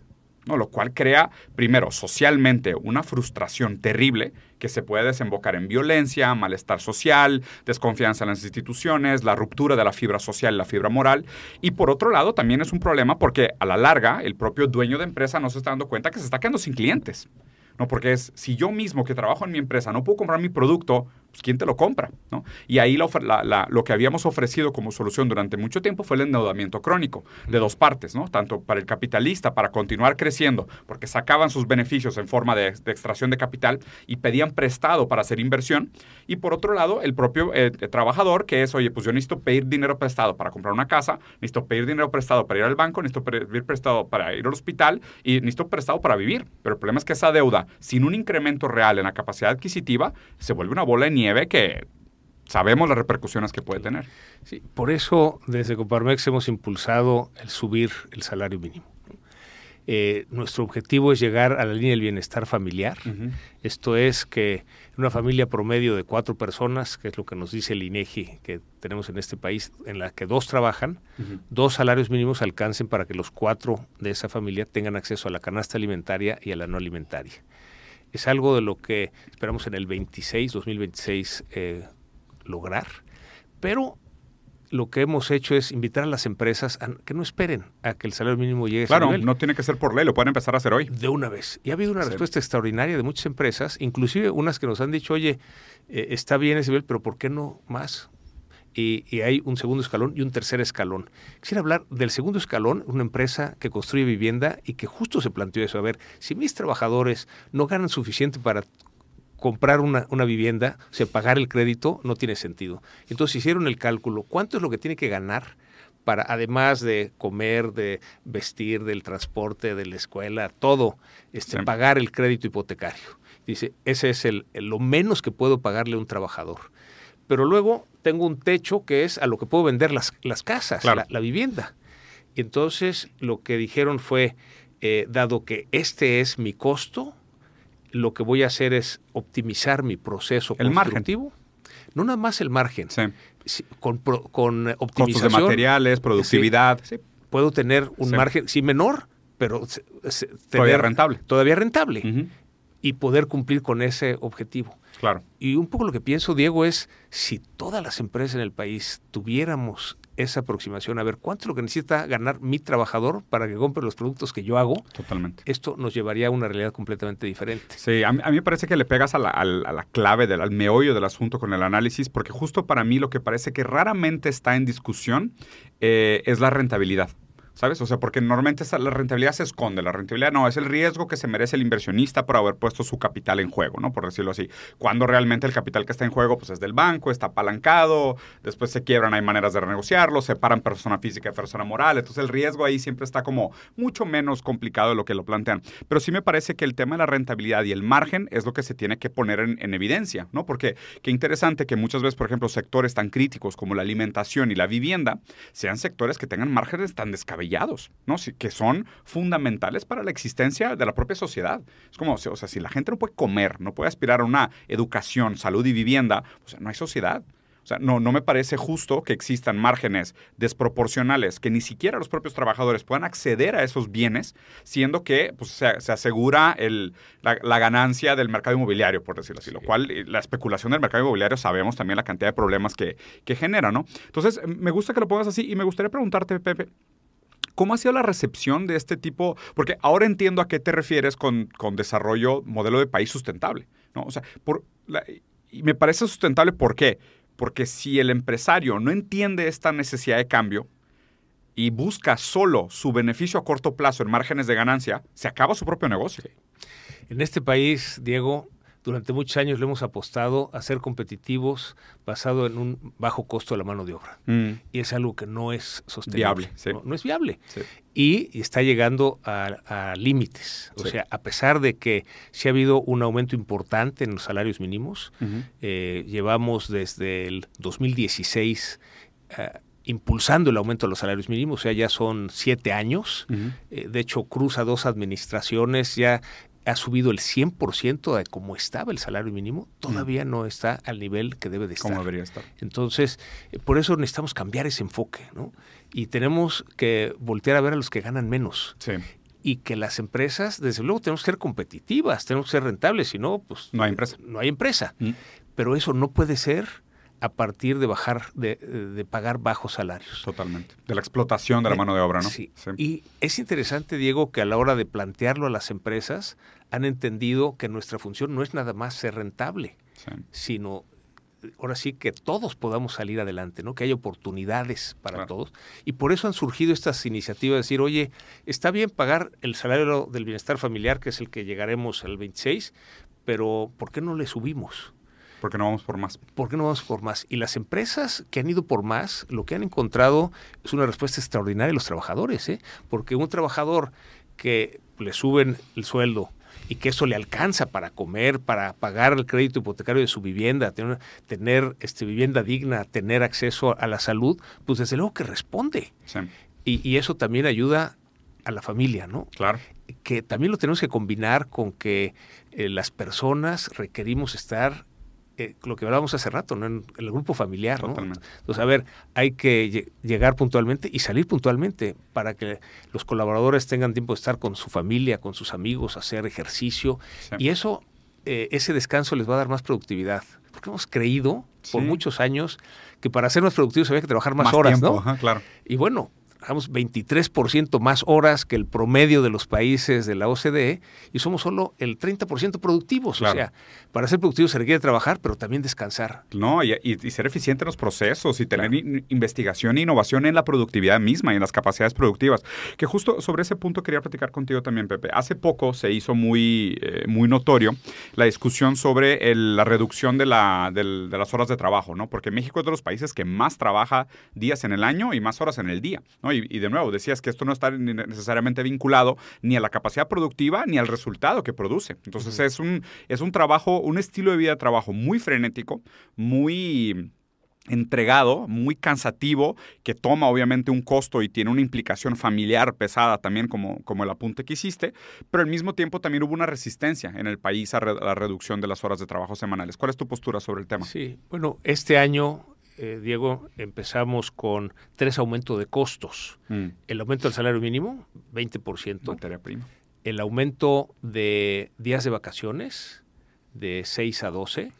¿No? Lo cual crea, primero, socialmente una frustración terrible que se puede desembocar en violencia, malestar social, desconfianza en las instituciones, la ruptura de la fibra social y la fibra moral. Y por otro lado, también es un problema porque a la larga el propio dueño de empresa no se está dando cuenta que se está quedando sin clientes. ¿no? Porque es, si yo mismo que trabajo en mi empresa no puedo comprar mi producto, pues ¿quién te lo compra? ¿no? Y ahí lo que habíamos ofrecido como solución durante mucho tiempo fue el endeudamiento crónico, de dos partes, ¿no? Tanto para el capitalista, para continuar creciendo, porque sacaban sus beneficios en forma de, extracción de capital y pedían prestado para hacer inversión, y por otro lado, el propio eh, trabajador, que es, oye, pues yo necesito pedir dinero prestado para comprar una casa, necesito pedir dinero prestado para ir al banco, necesito pedir prestado para ir al hospital y necesito prestado para vivir. Pero el problema es que esa deuda, sin un incremento real en la capacidad adquisitiva, se vuelve una bola de nieve que sabemos las repercusiones que puede tener. Sí, por eso desde Coparmex hemos impulsado el subir el salario mínimo. Eh, nuestro objetivo es llegar a la línea del bienestar familiar. Esto es que una familia promedio de cuatro personas, que es lo que nos dice el INEGI que tenemos en este país, en la que dos trabajan, dos salarios mínimos alcancen para que los cuatro de esa familia tengan acceso a la canasta alimentaria y a la no alimentaria. Es algo de lo que esperamos en el 26, 2026 eh, lograr, pero lo que hemos hecho es invitar a las empresas a que no esperen a que el salario mínimo llegue claro, a ese nivel. no tiene que ser por ley, lo pueden empezar a hacer hoy. De una vez. Y ha habido una respuesta extraordinaria de muchas empresas, inclusive unas que nos han dicho, oye, eh, está bien ese nivel, pero ¿por qué no más? Y, y, hay un segundo escalón y un tercer escalón. Quisiera hablar del segundo escalón, una empresa que construye vivienda y que justo se planteó eso. A ver, si mis trabajadores no ganan suficiente para comprar una, una, vivienda, o sea, pagar el crédito, no tiene sentido. Entonces hicieron el cálculo, ¿cuánto es lo que tiene que ganar para, además de comer, de vestir, del transporte, de la escuela, todo, este, pagar el crédito hipotecario? Dice, ese es el, lo menos que puedo pagarle a un trabajador. Pero luego tengo un techo que es a lo que puedo vender las, las casas, la, la, vivienda. Y entonces lo que dijeron fue, eh, dado que este es mi costo, lo que voy a hacer es optimizar mi proceso el constructivo. No nada más el margen. Sí. Con, con optimización. Costos de materiales, productividad. Sí, puedo tener un margen, sí, menor, pero todavía rentable. Todavía rentable. Y poder cumplir con ese objetivo. Claro. Y un poco lo que pienso, Diego, es si todas las empresas en el país tuviéramos esa aproximación, a ver cuánto es lo que necesita ganar mi trabajador para que compre los productos que yo hago. Totalmente. Esto nos llevaría a una realidad completamente diferente. Sí, a mí, me parece que le pegas a la, a la clave, del, al meollo del asunto con el análisis, porque justo para mí lo que parece que raramente está en discusión eh, es la rentabilidad. ¿Sabes? O sea, porque normalmente la rentabilidad se esconde. La rentabilidad no, es el riesgo que se merece el inversionista por haber puesto su capital en juego, ¿no? Por decirlo así. Cuando realmente el capital que está en juego, pues es del banco, está apalancado, después se quiebran, hay maneras de renegociarlo, separan persona física de persona moral. Entonces el riesgo ahí siempre está como mucho menos complicado de lo que lo plantean. Pero sí me parece que el tema de la rentabilidad y el margen es lo que se tiene que poner en, en evidencia, ¿no? Porque qué interesante que muchas veces, por ejemplo, sectores tan críticos como la alimentación y la vivienda sean sectores que tengan márgenes tan descabellados ¿no? que son fundamentales para la existencia de la propia sociedad. Es como, o sea, si la gente no puede comer, no puede aspirar a una educación, salud y vivienda, no hay sociedad. O sea, no, no me parece justo que existan márgenes desproporcionales, que ni siquiera los propios trabajadores puedan acceder a esos bienes, siendo que pues, se, asegura el, la, ganancia del mercado inmobiliario, por decirlo así. Lo cual, eh, la especulación del mercado inmobiliario sabemos también la cantidad de problemas que, que genera, ¿no? Entonces, me gusta que lo pongas así y me gustaría preguntarte, Pepe, ¿Cómo ha sido la recepción de este tipo? Porque ahora entiendo a qué te refieres con, desarrollo modelo de país sustentable. ¿no? O sea, y me parece sustentable ¿por qué? Porque si el empresario no entiende esta necesidad de cambio y busca solo su beneficio a corto plazo en márgenes de ganancia, se acaba su propio negocio. En este país, Diego, durante muchos años le hemos apostado a ser competitivos basado en un bajo costo de la mano de obra. Mm. Y es algo que no es sostenible. no, es viable. Y, está llegando a, límites. O sea, a pesar de que sí ha habido un aumento importante en los salarios mínimos, eh, llevamos desde el 2016 eh, impulsando el aumento de los salarios mínimos, o sea, ya son siete años. Eh, de hecho, cruza dos administraciones, ya ha subido el 100% de cómo estaba el salario mínimo, todavía mm. no está al nivel que debe de estar. Como debería estar. Entonces, eh, por eso necesitamos cambiar ese enfoque, ¿no? Y tenemos que voltear a ver a los que ganan menos. Sí. Y que las empresas, desde luego, tenemos que ser competitivas, tenemos que ser rentables, si no, pues... No hay empresa. No hay empresa. Mm. Pero eso no puede ser a partir de bajar, de, pagar bajos salarios. Totalmente. De la explotación de la mano de obra, ¿no? Sí. Y es interesante, Diego, que a la hora de plantearlo a las empresas han entendido que nuestra función no es nada más ser rentable, sino ahora sí que todos podamos salir adelante, ¿no? Que haya oportunidades para todos. Y por eso han surgido estas iniciativas de decir, oye, está bien pagar el salario del bienestar familiar, que es el que llegaremos al 26, pero ¿por qué no le subimos? ¿Por qué no vamos por más? ¿Por qué no vamos por más? Y las empresas que han ido por más, lo que han encontrado es una respuesta extraordinaria de los trabajadores, ¿eh? Porque un trabajador que le suben el sueldo, y que eso le alcanza para comer, para pagar el crédito hipotecario de su vivienda, tener, tener este, vivienda digna, tener acceso a la salud, pues desde luego que responde. Y, eso también ayuda a la familia, ¿no? Claro. Que también lo tenemos que combinar con que eh, las personas requerimos estar eh, lo que hablábamos hace rato, ¿no? en, el grupo familiar. ¿no? Entonces, a ver, hay que llegar puntualmente y salir puntualmente para que los colaboradores tengan tiempo de estar con su familia, con sus amigos, hacer ejercicio. Y eso, eh, ese descanso les va a dar más productividad. Porque hemos creído por muchos años que para ser más productivos había que trabajar más, horas, ¿no? claro. Y bueno, trabajamos 23% más horas que el promedio de los países de la OCDE y somos solo el 30% productivos. O sea, para ser productivos se requiere trabajar, pero también descansar. No, y, ser eficiente en los procesos y tener investigación e innovación en la productividad misma y en las capacidades productivas. Que justo sobre ese punto quería platicar contigo también, Pepe. Hace poco se hizo muy, eh, muy notorio la discusión sobre la reducción de, la, de las horas de trabajo, ¿no? Porque México es de los países que más trabaja días en el año y más horas en el día, ¿no? Y, de nuevo, decías que esto no está necesariamente vinculado ni a la capacidad productiva ni al resultado que produce. Entonces es, un, es un trabajo, un estilo de vida de trabajo muy frenético, muy entregado, muy cansativo, que toma obviamente un costo y tiene una implicación familiar pesada también como, como el apunte que hiciste, pero al mismo tiempo también hubo una resistencia en el país a, la reducción de las horas de trabajo semanales. ¿Cuál es tu postura sobre el tema? Sí, bueno, este año eh, Diego, empezamos con tres aumentos de costos. Mm. El aumento del salario mínimo, 20%. Materia prima. El aumento de días de vacaciones, de 6 a 12.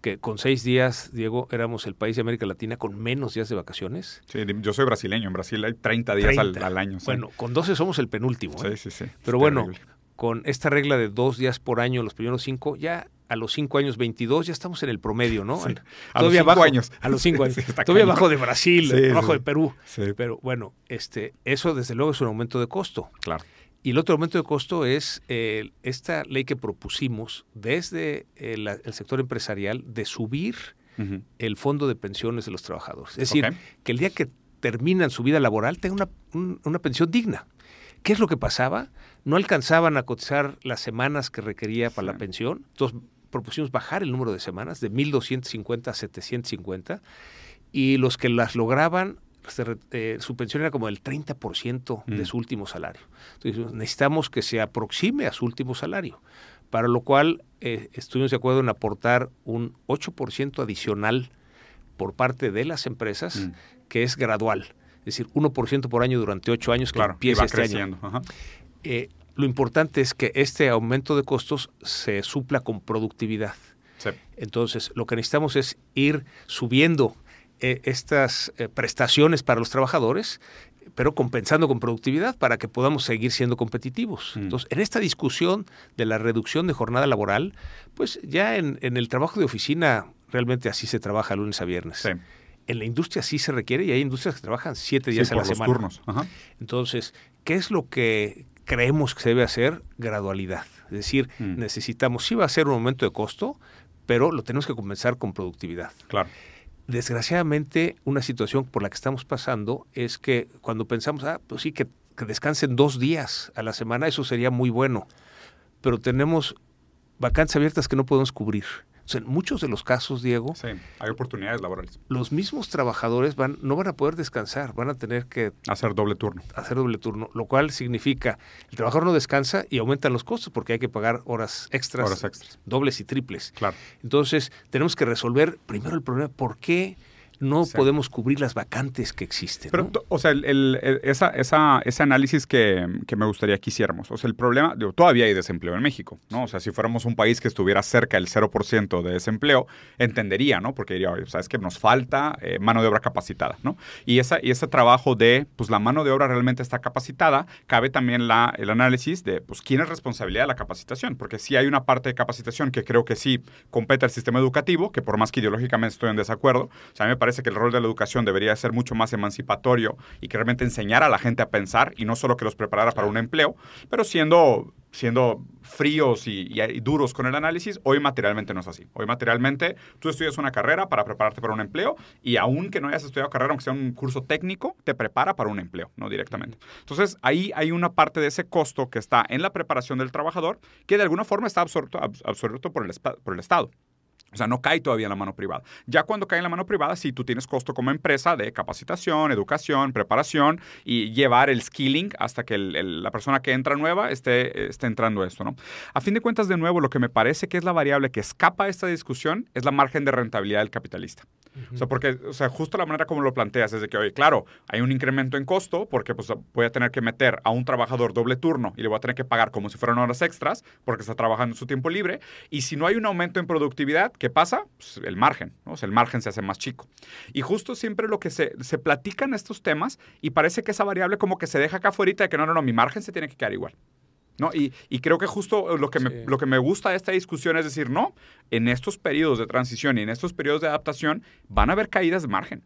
Que con seis días, Diego, éramos el país de América Latina con menos días de vacaciones. Sí, yo soy brasileño. En Brasil hay 30 días Al, año. Bueno, con 12 somos el penúltimo. Sí, ¿eh? sí, sí. Pero bueno, con esta regla de dos días por año, los primeros cinco, ya a los cinco años 22 ya estamos en el promedio, ¿no? A los cinco años. A los cinco años. Todavía bajo de Brasil, bajo de Perú. Pero bueno, este, eso desde luego es un aumento de costo. Claro. Y el otro aumento de costo es eh, esta ley que propusimos desde el, sector empresarial de subir el fondo de pensiones de los trabajadores. Es decir, que el día que terminan su vida laboral tengan una, una pensión digna. ¿Qué es lo que pasaba? No alcanzaban a cotizar las semanas que requería para la pensión, entonces propusimos bajar el número de semanas de 1.250 a 750 y los que las lograban, eh, su pensión era como el 30% de mm. su último salario. Entonces necesitamos que se aproxime a su último salario, para lo cual eh, estuvimos de acuerdo en aportar un 8% adicional por parte de las empresas, mm. que es gradual es decir, 1% por año durante 8 años que empieza este año. Eh, lo importante es que este aumento de costos se supla con productividad. Entonces, lo que necesitamos es ir subiendo eh, estas eh, prestaciones para los trabajadores, pero compensando con productividad para que podamos seguir siendo competitivos. Mm. Entonces, en esta discusión de la reducción de jornada laboral, pues ya en, el trabajo de oficina realmente así se trabaja lunes a viernes en la industria sí se requiere y hay industrias que trabajan siete días a la semana. Turnos. Entonces, ¿qué es lo que creemos que se debe hacer? Gradualidad. Es decir, mm. necesitamos, sí va a ser un aumento de costo, pero lo tenemos que compensar con productividad. Claro. Desgraciadamente, una situación por la que estamos pasando es que cuando pensamos, ah, pues sí, que, que descansen dos días a la semana, eso sería muy bueno. Pero tenemos vacantes abiertas que no podemos cubrir en muchos de los casos, Diego, sí, hay oportunidades laborales. Los mismos trabajadores van, no van a poder descansar, van a tener que hacer doble turno. Hacer doble turno, lo cual significa el trabajador no descansa y aumentan los costos porque hay que pagar horas extras, extras. dobles y triples. Claro. Entonces, tenemos que resolver primero el problema, ¿por qué no podemos cubrir las vacantes que existen. Pero, o sea, el, esa, esa, ese análisis que, que, me gustaría que hiciéramos, o sea, el problema, digo, todavía hay desempleo en México, ¿no? O sea, si fuéramos un país que estuviera cerca del 0% de desempleo, entendería, ¿no? Porque diría, oye, sabes que nos falta eh, mano de obra capacitada, ¿no? Y, esa, y ese trabajo de, pues la mano de obra realmente está capacitada, cabe también la, el análisis de, pues, quién es responsabilidad de la capacitación, porque si hay una parte de capacitación que creo que sí compete al sistema educativo, que por más que ideológicamente estoy en desacuerdo, o sea, a mí me parece que el rol de la educación debería ser mucho más emancipatorio y que realmente enseñara a la gente a pensar y no solo que los preparara para un empleo, pero siendo siendo fríos y, duros con el análisis, hoy materialmente no es así. Hoy materialmente tú estudias una carrera para prepararte para un empleo y aun que no hayas estudiado carrera, aunque sea un curso técnico, te prepara para un empleo, no directamente. Entonces ahí hay una parte de ese costo que está en la preparación del trabajador que de alguna forma está absorto, absorto por, el, por el Estado. O sea, no cae todavía en la mano privada. Ya cuando cae en la mano privada, sí, tú tienes costo como empresa de capacitación, educación, preparación y llevar el skilling hasta que la persona que entra nueva esté, esté entrando a esto, ¿no? A fin de cuentas, de nuevo, lo que me parece que es la variable que escapa a esta discusión es la margen de rentabilidad del capitalista. O sea, porque, o sea, justo la manera como lo planteas es de que, oye, claro, hay un incremento en costo porque pues voy a tener que meter a un trabajador doble turno y le voy a tener que pagar como si fueran horas extras porque está trabajando en su tiempo libre. Y si no hay un aumento en productividad, ¿qué pasa? Pues el margen, ¿no? O sea, el margen se hace más chico. Y justo siempre lo que se, se platican estos temas y parece que esa variable como que se deja acá afuera de que no, no, no, mi margen se tiene que quedar igual. ¿no? Y, y, creo que justo lo que, me, lo que me gusta de esta discusión es decir, no, en estos periodos de transición y en estos periodos de adaptación van a haber caídas de margen.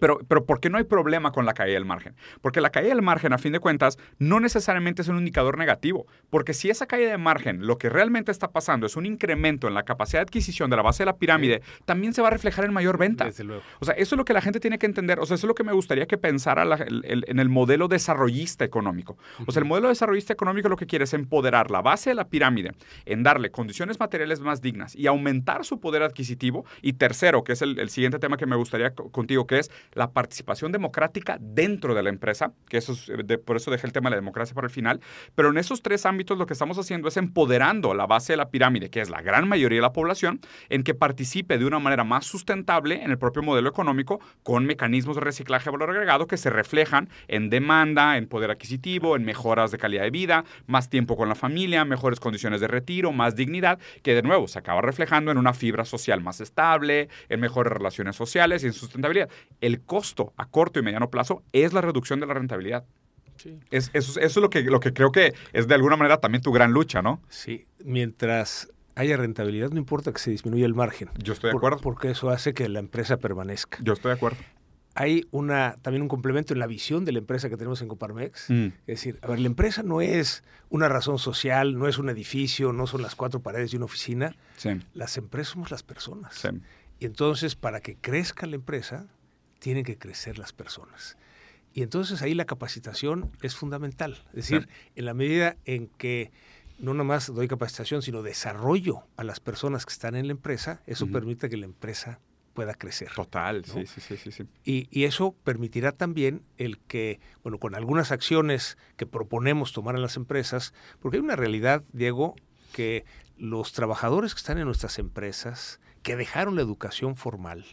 Pero, pero ¿por qué no hay problema con la caída del margen? Porque la caída del margen, a fin de cuentas, no necesariamente es un indicador negativo. Porque si esa caída de margen lo que realmente está pasando es un incremento en la capacidad de adquisición de la base de la pirámide, también se va a reflejar en mayor venta. Desde luego. O sea, eso es lo que la gente tiene que entender. O sea, eso es lo que me gustaría que pensara en el modelo desarrollista económico. O sea, el modelo desarrollista económico lo que quiere es empoderar la base de la pirámide, en darle condiciones materiales más dignas y aumentar su poder adquisitivo. Y tercero, que es el, el siguiente tema que me gustaría contigo, que es la participación democrática dentro de la empresa, que eso es, de, por eso dejé el tema de la democracia para el final, pero en esos tres ámbitos lo que estamos haciendo es empoderando la base de la pirámide, que es la gran mayoría de la población, en que participe de una manera más sustentable en el propio modelo económico con mecanismos de reciclaje de valor agregado que se reflejan en demanda, en poder adquisitivo, en mejoras de calidad de vida, más tiempo con la familia, mejores condiciones de retiro, más dignidad, que de nuevo se acaba reflejando en una fibra social más estable, en mejores relaciones sociales y en sustentabilidad el costo a corto y mediano plazo es la reducción de la rentabilidad. Sí. Es, eso, es lo que, lo que creo que es de alguna manera también tu gran lucha, ¿no? Sí, mientras haya rentabilidad, no importa que se disminuya el margen. Yo estoy de acuerdo. Porque eso hace que la empresa permanezca. Yo estoy de acuerdo. Hay una, también un complemento en la visión de la empresa que tenemos en Coparmex. Mm. Es decir, a ver, la empresa no es una razón social, no es un edificio, no son las cuatro paredes de una oficina. Sí. Las empresas somos las personas. Sí. Y entonces, para que crezca la empresa, tienen que crecer las personas. Y entonces ahí la capacitación es fundamental. Es decir, en la medida en que no nomás doy capacitación, sino desarrollo a las personas que están en la empresa, eso permite que la empresa pueda crecer. Total, sí, sí, sí, sí. Y, y, eso permitirá también el que, bueno, con algunas acciones que proponemos tomar en las empresas, porque hay una realidad, Diego, que los trabajadores que están en nuestras empresas que dejaron la educación formal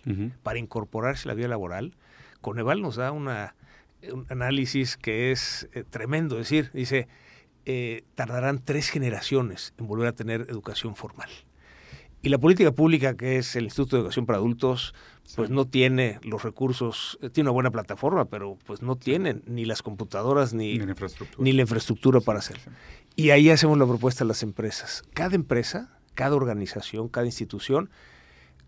para incorporarse a la vida laboral, Coneval nos da una, un análisis que es eh, tremendo. Es decir, dice, eh, tardarán tres generaciones en volver a tener educación formal. Y la política pública, que es el Instituto de Educación para Adultos, pues no tiene los recursos, eh, tiene una buena plataforma, pero pues no tienen ni las computadoras ni, ni, la, infraestructura. para hacer. Y ahí hacemos la propuesta a las empresas. Cada empresa, cada organización, cada institución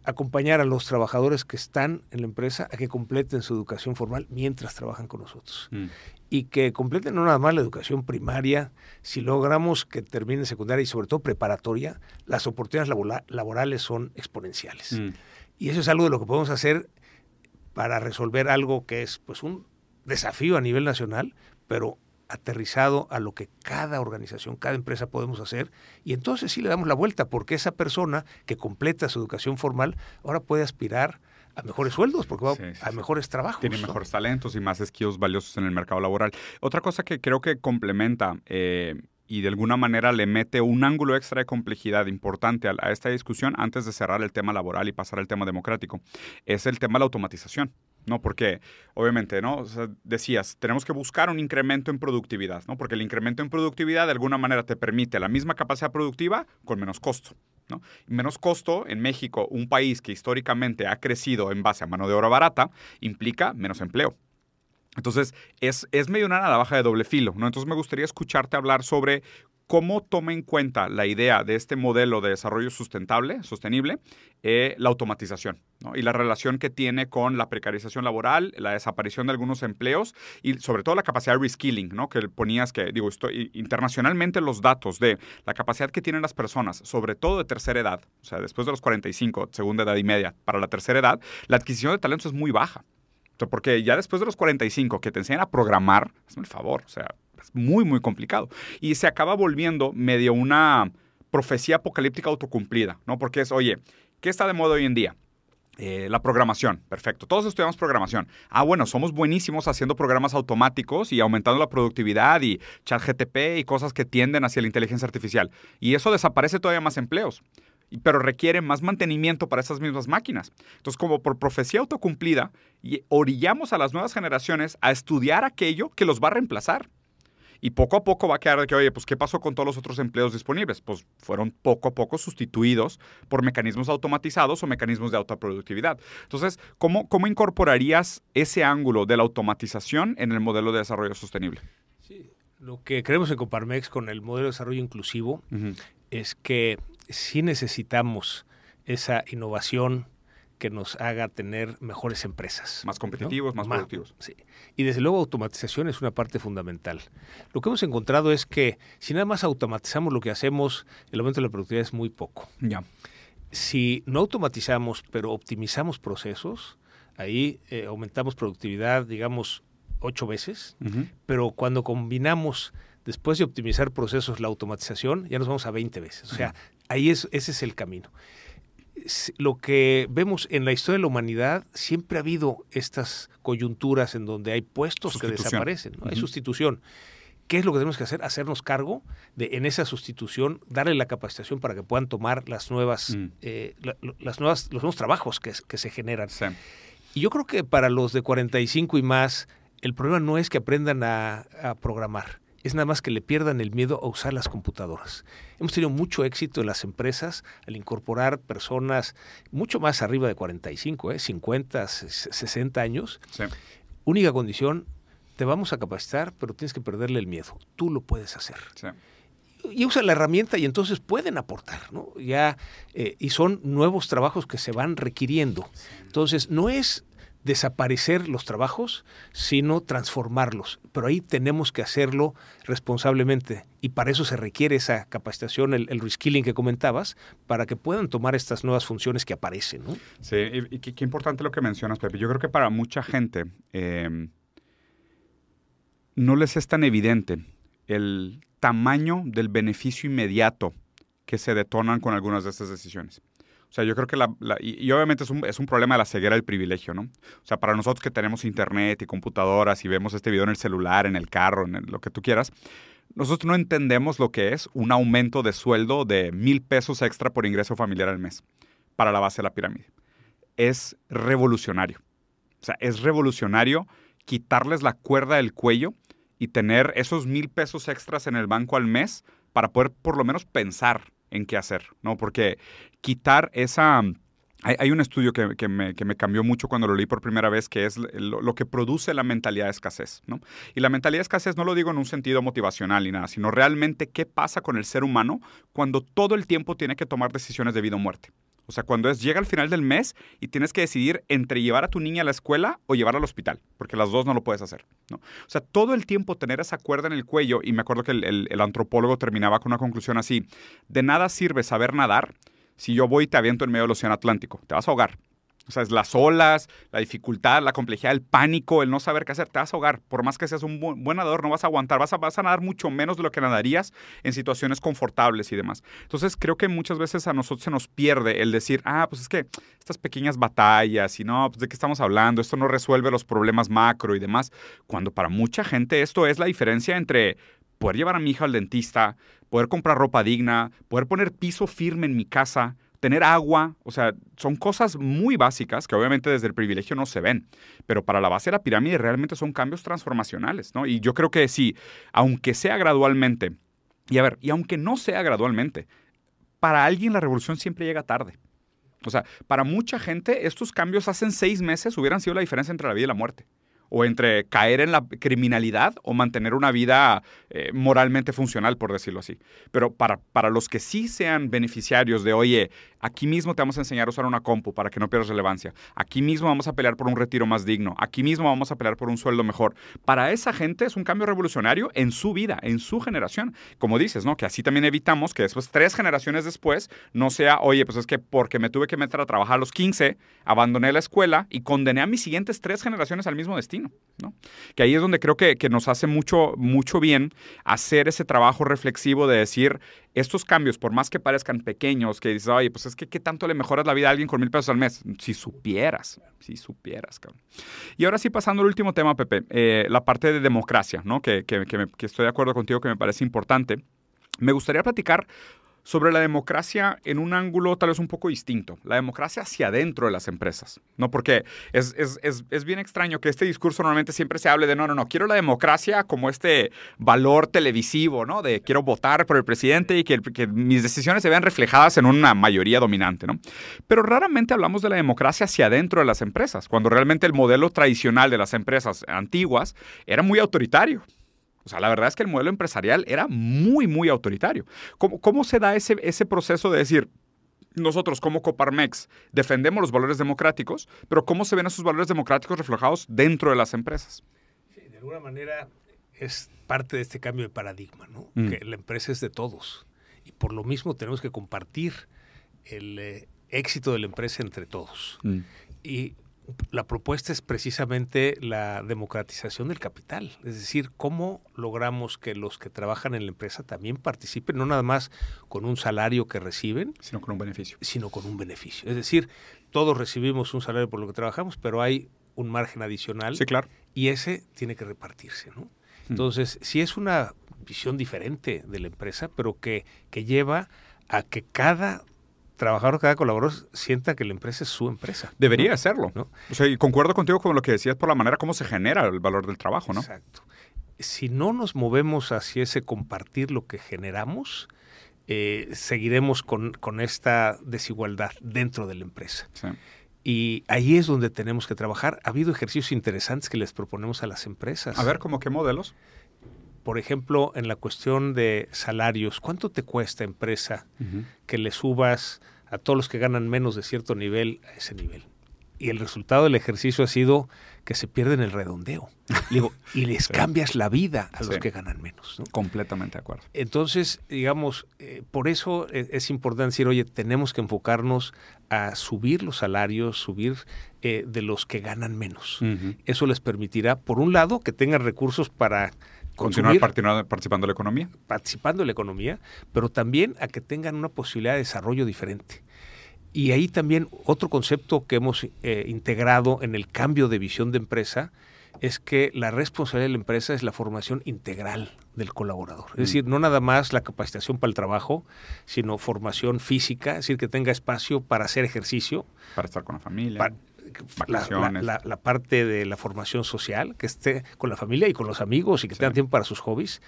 acompañar a los trabajadores que están en la empresa a que completen su educación formal mientras trabajan con nosotros. Mm. Y que completen no nada más la educación primaria, si logramos que termine secundaria y sobre todo preparatoria, las oportunidades laborales son exponenciales. Mm. Y eso es algo de lo que podemos hacer para resolver algo que es pues un desafío a nivel nacional, pero aterrizado a lo que cada organización, cada empresa podemos hacer, y entonces sí le damos la vuelta, porque esa persona que completa su educación formal ahora puede aspirar a mejores sueldos, porque va a mejores trabajos. Tiene mejores talentos y más skills valiosos en el mercado laboral. Otra cosa que creo que complementa eh, y de alguna manera le mete un ángulo extra de complejidad importante a, esta discusión antes de cerrar el tema laboral y pasar al tema democrático, es el tema de la automatización. ¿No? Porque, obviamente, ¿no? decías, tenemos que buscar un incremento en productividad, ¿no? Porque el incremento en productividad de alguna manera te permite la misma capacidad productiva con menos costo. ¿no? menos costo en México, un país que históricamente ha crecido en base a mano de obra barata, implica menos empleo. Entonces, es, es medio una navaja de doble filo, ¿no? Entonces, me gustaría escucharte hablar sobre cómo toma en cuenta la idea de este modelo de desarrollo sustentable, sostenible, eh, la automatización y la relación que tiene con la precarización laboral, la desaparición de algunos empleos y sobre todo la capacidad de reskilling, ¿no? que ponías que, digo, internacionalmente los datos de la capacidad que tienen las personas, sobre todo de tercera edad, o sea, después de los 45, segunda edad y media, para la tercera edad, la adquisición de talentos es muy baja. porque ya después de los 45 que te enseñan a programar, es el favor, o sea, muy, muy complicado. Y se acaba volviendo medio una profecía apocalíptica autocumplida, ¿no? Porque es, oye, ¿qué está de moda hoy en día? Eh, la programación, perfecto. Todos estudiamos programación. Ah, bueno, somos buenísimos haciendo programas automáticos y aumentando la productividad y chat GTP y cosas que tienden hacia la inteligencia artificial. Y eso desaparece todavía más empleos pero requiere más mantenimiento para esas mismas máquinas. Entonces, como por profecía autocumplida, orillamos a las nuevas generaciones a estudiar aquello que los va a reemplazar. Y poco a poco va a quedar de que, oye, pues, ¿qué pasó con todos los otros empleos disponibles? Pues fueron poco a poco sustituidos por mecanismos automatizados o mecanismos de autoproductividad. Entonces, ¿cómo, cómo incorporarías ese ángulo de la automatización en el modelo de desarrollo sostenible? Sí, lo que creemos en Coparmex con el modelo de desarrollo inclusivo es que sí necesitamos esa innovación que nos haga tener mejores empresas. Más competitivos, más, productivos. Sí. Y desde luego automatización es una parte fundamental. Lo que hemos encontrado es que si nada más automatizamos lo que hacemos, el aumento de la productividad es muy poco. Ya. Si no automatizamos, pero optimizamos procesos, ahí eh, aumentamos productividad, digamos, ocho veces, pero cuando combinamos después de optimizar procesos la automatización, ya nos vamos a 20 veces. O sea, ahí es, ese es el camino lo que vemos en la historia de la humanidad, siempre ha habido estas coyunturas en donde hay puestos que desaparecen, hay sustitución. ¿Qué es lo que tenemos que hacer? Hacernos cargo de en esa sustitución darle la capacitación para que puedan tomar las nuevas, mm. eh, las nuevas, los nuevos trabajos que, se generan. Y yo creo que para los de 45 y más, el problema no es que aprendan a programar es nada más que le pierdan el miedo a usar las computadoras. Hemos tenido mucho éxito en las empresas al incorporar personas mucho más arriba de 45, ¿eh? 50, 60 años. Única condición, te vamos a capacitar, pero tienes que perderle el miedo. Tú lo puedes hacer. Y usa la herramienta y entonces pueden aportar, ¿no? Ya, eh, y son nuevos trabajos que se van requiriendo. Entonces, no es desaparecer los trabajos, sino transformarlos. Pero ahí tenemos que hacerlo responsablemente y para eso se requiere esa capacitación, el, reskilling que comentabas, para que puedan tomar estas nuevas funciones que aparecen. ¿no? Sí, y, qué, importante lo que mencionas, Pepe. Yo creo que para mucha gente em, no les es tan evidente el tamaño del beneficio inmediato que se detonan con algunas de estas decisiones. O sea, yo creo que la, y, obviamente es un, es un, problema de la ceguera del privilegio, ¿no? O sea, para nosotros que tenemos internet y computadoras y vemos este video en el celular, en el carro, en lo que tú quieras, nosotros no entendemos lo que es un aumento de sueldo de mil pesos extra por ingreso familiar al mes para la base de la pirámide. Es revolucionario. O sea, es revolucionario quitarles la cuerda del cuello y tener esos mil pesos extras en el banco al mes para poder por lo menos pensar en qué hacer, ¿no? Porque quitar esa... Hay, un estudio que, me, cambió mucho cuando lo leí por primera vez, que es lo, que produce la mentalidad de escasez. ¿no? Y la mentalidad de escasez no lo digo en un sentido motivacional ni nada, sino realmente qué pasa con el ser humano cuando todo el tiempo tiene que tomar decisiones de vida o muerte. O sea, cuando es, llega al final del mes y tienes que decidir entre llevar a tu niña a la escuela o llevarla al hospital, porque las dos no lo puedes hacer. ¿no? O sea, todo el tiempo tener esa cuerda en el cuello, y me acuerdo que el antropólogo terminaba con una conclusión así, de nada sirve saber nadar si yo voy y te aviento en medio del océano Atlántico, te vas a ahogar. O sea, es las olas, la dificultad, la complejidad, el pánico, el no saber qué hacer, te vas a ahogar. Por más que seas un buen, nadador, no vas a aguantar, vas a, vas a nadar mucho menos de lo que nadarías en situaciones confortables y demás. Entonces, creo que muchas veces a nosotros se nos pierde el decir, ah, pues es que estas pequeñas batallas y no, pues de qué estamos hablando, esto no resuelve los problemas macro y demás, cuando para mucha gente esto es la diferencia entre poder llevar a mi hija al dentista, poder comprar ropa digna, poder poner piso firme en mi casa, tener agua, o sea, son cosas muy básicas que obviamente desde el privilegio no se ven, pero para la base de la pirámide realmente son cambios transformacionales, ¿no? Y yo creo que sí, aunque sea gradualmente, y a ver, y aunque no sea gradualmente, para alguien la revolución siempre llega tarde. O sea, para mucha gente estos cambios hace seis meses hubieran sido la diferencia entre la vida y la muerte o entre caer en la criminalidad o mantener una vida eh, moralmente funcional, por decirlo así. Pero para, para los que sí sean beneficiarios de, oye, aquí mismo te vamos a enseñar a usar una compu para que no pierdas relevancia, aquí mismo vamos a pelear por un retiro más digno, aquí mismo vamos a pelear por un sueldo mejor, para esa gente es un cambio revolucionario en su vida, en su generación. Como dices, ¿no? Que así también evitamos que después, tres generaciones después, no sea, oye, pues es que porque me tuve que meter a trabajar a los 15, abandoné la escuela y condené a mis siguientes tres generaciones al mismo destino. ¿no? Que ahí es donde creo que, nos hace mucho, mucho bien hacer ese trabajo reflexivo de decir, estos cambios, por más que parezcan pequeños, que dices, oye, pues es que qué tanto le mejoras la vida a alguien con mil pesos al mes. Si supieras, si supieras, cabrón. Y ahora sí, pasando al último tema, Pepe, eh, la parte de democracia, ¿no? Que, que estoy de acuerdo contigo, que me parece importante. Me gustaría platicar sobre la democracia en un ángulo tal vez un poco distinto, la democracia hacia adentro de las empresas, ¿no? Porque es, es, es, es, bien extraño que este discurso normalmente siempre se hable de, no, no, no, quiero la democracia como este valor televisivo, ¿no? De quiero votar por el presidente y que, mis decisiones se vean reflejadas en una mayoría dominante, ¿no? Pero raramente hablamos de la democracia hacia adentro de las empresas, cuando realmente el modelo tradicional de las empresas antiguas era muy autoritario. O sea, la verdad es que el modelo empresarial era muy, muy autoritario. ¿Cómo, cómo se da ese, ese proceso de decir, nosotros como Coparmex defendemos los valores democráticos, pero cómo se ven esos valores democráticos reflejados dentro de las empresas? Sí, de alguna manera es parte de este cambio de paradigma, ¿no? Mm. Que la empresa es de todos. Y por lo mismo tenemos que compartir el eh, éxito de la empresa entre todos. Mm. Y la propuesta es precisamente la democratización del capital, es decir, cómo logramos que los que trabajan en la empresa también participen, no nada más con un salario que reciben, sino con un beneficio. Sino con un beneficio. Es decir, todos recibimos un salario por lo que trabajamos, pero hay un margen adicional. Sí, claro. Y ese tiene que repartirse, ¿no? Mm. Entonces, si es una visión diferente de la empresa, pero que, que lleva a que cada trabajador, cada colaborador sienta que la empresa es su empresa. Debería hacerlo. ¿no? O sea, y concuerdo contigo con lo que decías por la manera como se genera el valor del trabajo, ¿no? Exacto. Si no nos movemos hacia ese compartir lo que generamos, eh, seguiremos con, con, esta desigualdad dentro de la empresa. Sí. Y ahí es donde tenemos que trabajar. Ha habido ejercicios interesantes que les proponemos a las empresas. A ver, ¿cómo qué modelos? por ejemplo, en la cuestión de salarios, ¿cuánto te cuesta empresa que le subas a todos los que ganan menos de cierto nivel a ese nivel? Y el resultado del ejercicio ha sido que se pierden el redondeo. Digo, y les cambias la vida a los que ganan menos. Completamente de acuerdo. Entonces, digamos, eh, por eso e, es, importante decir, oye, tenemos que enfocarnos a subir los salarios, subir eh, de los que ganan menos. Eso les permitirá, por un lado, que tengan recursos para Continuar participando en la economía. Participando en la economía, pero también a que tengan una posibilidad de desarrollo diferente. Y ahí también otro concepto que hemos eh, integrado en el cambio de visión de empresa es que la responsabilidad de la empresa es la formación integral del colaborador. Es mm. decir, no nada más la capacitación para el trabajo, sino formación física, es decir, que tenga espacio para hacer ejercicio. Para estar con la familia la, parte de la formación social, que esté con la familia y con los amigos y que tenga tiempo para sus hobbies,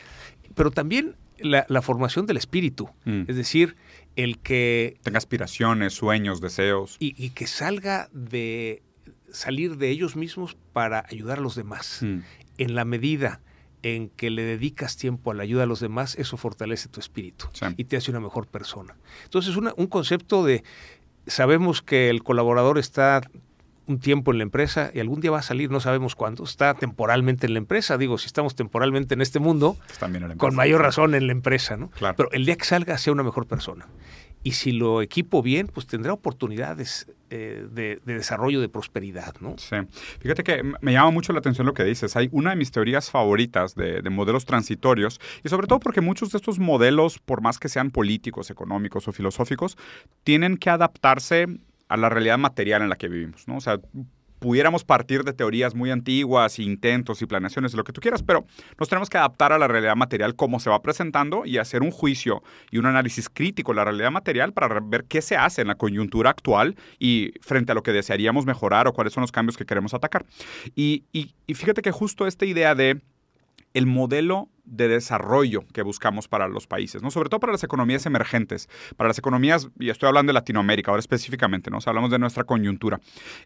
pero también la, formación del espíritu, mm. es decir, el que... Tenga aspiraciones, sueños, deseos. Y, que salga de salir de ellos mismos para ayudar a los demás. Mm. En la medida en que le dedicas tiempo a la ayuda a los demás, eso fortalece tu espíritu y te hace una mejor persona. Entonces, un concepto de, sabemos que el colaborador está un tiempo en la empresa y algún día va a salir, no sabemos cuándo, está temporalmente en la empresa. Digo, si estamos temporalmente en este mundo, con mayor razón en la empresa, ¿no? Pero el día que salga, sea una mejor persona. Y si lo equipo bien, pues tendrá oportunidades eh, de, desarrollo, de prosperidad, ¿no? Sí. Fíjate que me llama mucho la atención lo que dices. Hay una de mis teorías favoritas de, de, modelos transitorios, y sobre todo porque muchos de estos modelos, por más que sean políticos, económicos o filosóficos, tienen que adaptarse a la realidad material en la que vivimos, ¿no? O sea, pudiéramos partir de teorías muy antiguas, intentos y planeaciones, lo que tú quieras, pero nos tenemos que adaptar a la realidad material como se va presentando y hacer un juicio y un análisis crítico de la realidad material para ver qué se hace en la coyuntura actual y frente a lo que desearíamos mejorar o cuáles son los cambios que queremos atacar. Y, y fíjate que justo esta idea de el modelo de desarrollo que buscamos para los países, ¿no? Sobre todo para las economías emergentes, para las economías, y estoy hablando de Latinoamérica ahora específicamente, ¿no? hablamos de nuestra coyuntura.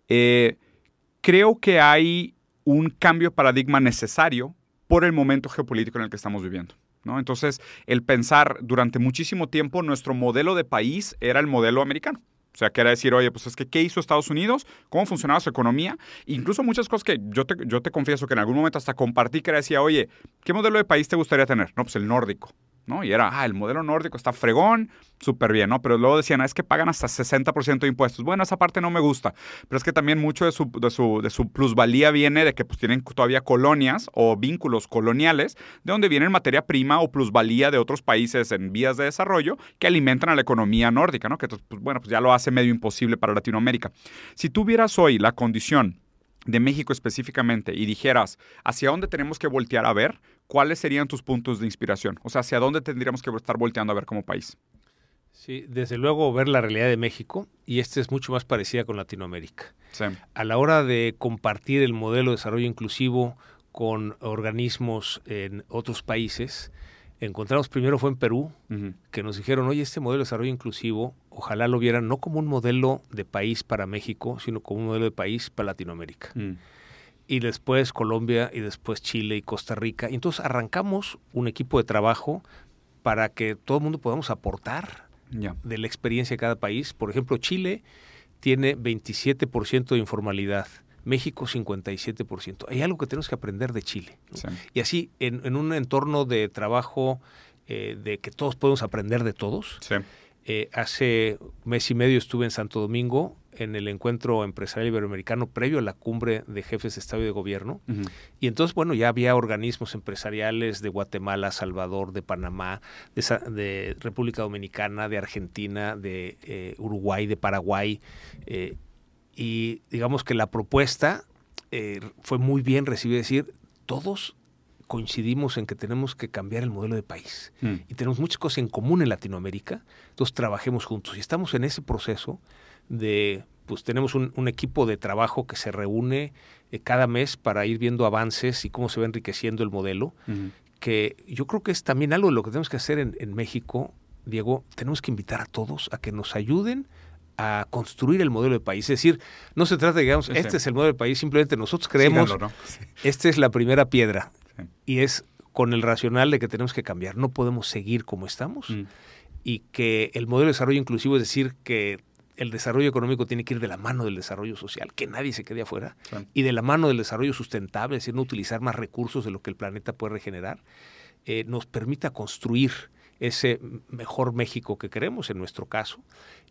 Eh, creo que hay un cambio de paradigma necesario por el momento geopolítico en el que estamos viviendo. ¿no? Entonces, el pensar durante muchísimo tiempo nuestro modelo de país era el modelo americano. O sea, que era decir, oye, pues es que, ¿qué hizo Estados Unidos? ¿Cómo funcionaba su economía? Incluso muchas cosas que yo te, yo te confieso que en algún momento hasta compartí, que era decía, oye, ¿qué modelo de país te gustaría tener? No, pues el nórdico. ¿No? Y era, ah, el modelo nórdico está fregón, súper bien, ¿no? Pero luego decían, ah, es que pagan hasta 60% de impuestos. Bueno, esa parte no me gusta, pero es que también mucho de su, de su, de su plusvalía viene de que pues, tienen todavía colonias o vínculos coloniales, de donde viene materia prima o plusvalía de otros países en vías de desarrollo que alimentan a la economía nórdica, ¿no? Que, pues, bueno, pues ya lo hace medio imposible para Latinoamérica. Si tuvieras hoy la condición de México específicamente y dijeras hacia dónde tenemos que voltear a ver, ¿cuáles serían tus puntos de inspiración? O sea, hacia dónde tendríamos que estar volteando a ver como país. Sí, desde luego ver la realidad de México y esta es mucho más parecida con Latinoamérica. A la hora de compartir el modelo de desarrollo inclusivo con organismos en otros países, encontramos primero fue en Perú, que nos dijeron, oye, este modelo de desarrollo inclusivo, ojalá lo vieran no como un modelo de país para México, sino como un modelo de país para Latinoamérica. Mm. Y después Colombia, y después Chile y Costa Rica. Y entonces arrancamos un equipo de trabajo para que todo el mundo podamos aportar de la experiencia de cada país. Por ejemplo, Chile tiene 27% de informalidad México 57%. Hay algo que tenemos que aprender de Chile. Y así, en, un entorno de trabajo eh, de que todos podemos aprender de todos. Eh, hace mes y medio estuve en Santo Domingo en el encuentro empresarial iberoamericano previo a la cumbre de jefes de Estado y de Gobierno. Y entonces, bueno, ya había organismos empresariales de Guatemala, Salvador, de Panamá, de, República Dominicana, de Argentina, de eh, Uruguay, de Paraguay y digamos que la propuesta eh, fue muy bien recibida, es decir, todos coincidimos en que tenemos que cambiar el modelo de país. Mm. y tenemos muchas cosas en común en Latinoamérica, entonces trabajemos juntos. Y estamos en ese proceso de, pues tenemos un, equipo de trabajo que se reúne eh, cada mes para ir viendo avances y cómo se va enriqueciendo el modelo, que yo creo que es también algo de lo que tenemos que hacer en, en México, Diego, tenemos que invitar a todos a que nos ayuden a construir el modelo de país. Es decir, no se trata de, digamos, este es el modelo de país, simplemente nosotros creemos, esta es la primera piedra y es con el racional de que tenemos que cambiar, no podemos seguir como estamos mm. y que el modelo de desarrollo inclusivo es decir que el desarrollo económico tiene que ir de la mano del desarrollo social, que nadie se quede afuera, y de la mano del desarrollo sustentable, es decir, no utilizar más recursos de lo que el planeta puede regenerar, eh, nos permita construir ese mejor México que queremos en nuestro caso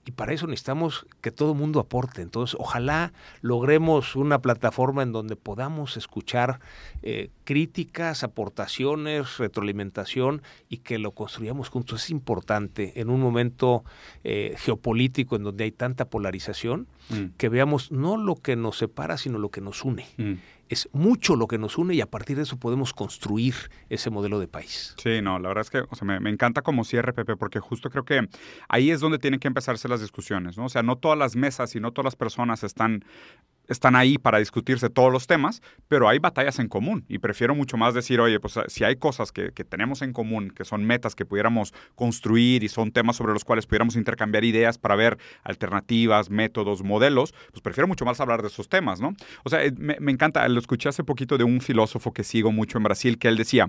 y para eso necesitamos que todo el mundo aporte. Entonces, ojalá logremos una plataforma en donde podamos escuchar eh, críticas, aportaciones, retroalimentación y que lo construyamos juntos. Es importante en un momento eh, geopolítico en donde hay tanta polarización, mm. que veamos no lo que nos separa, sino lo que nos une. Mm es mucho lo que nos une y a partir de eso podemos construir ese modelo de país. Sí, no, la verdad es que sea, me, encanta como cierre, Pepe, porque justo creo que ahí es donde tienen que empezarse las discusiones, ¿no? O sea, no todas las mesas y no todas las personas están están ahí para discutirse todos los temas, pero hay batallas en común y prefiero mucho más decir, oye, pues si hay cosas que, que, tenemos en común, que son metas que pudiéramos construir y son temas sobre los cuales pudiéramos intercambiar ideas para ver alternativas, métodos, modelos, pues prefiero mucho más hablar de esos temas, ¿no? O sea, me, me encanta, lo escuché hace poquito de un filósofo que sigo mucho en Brasil, que él decía,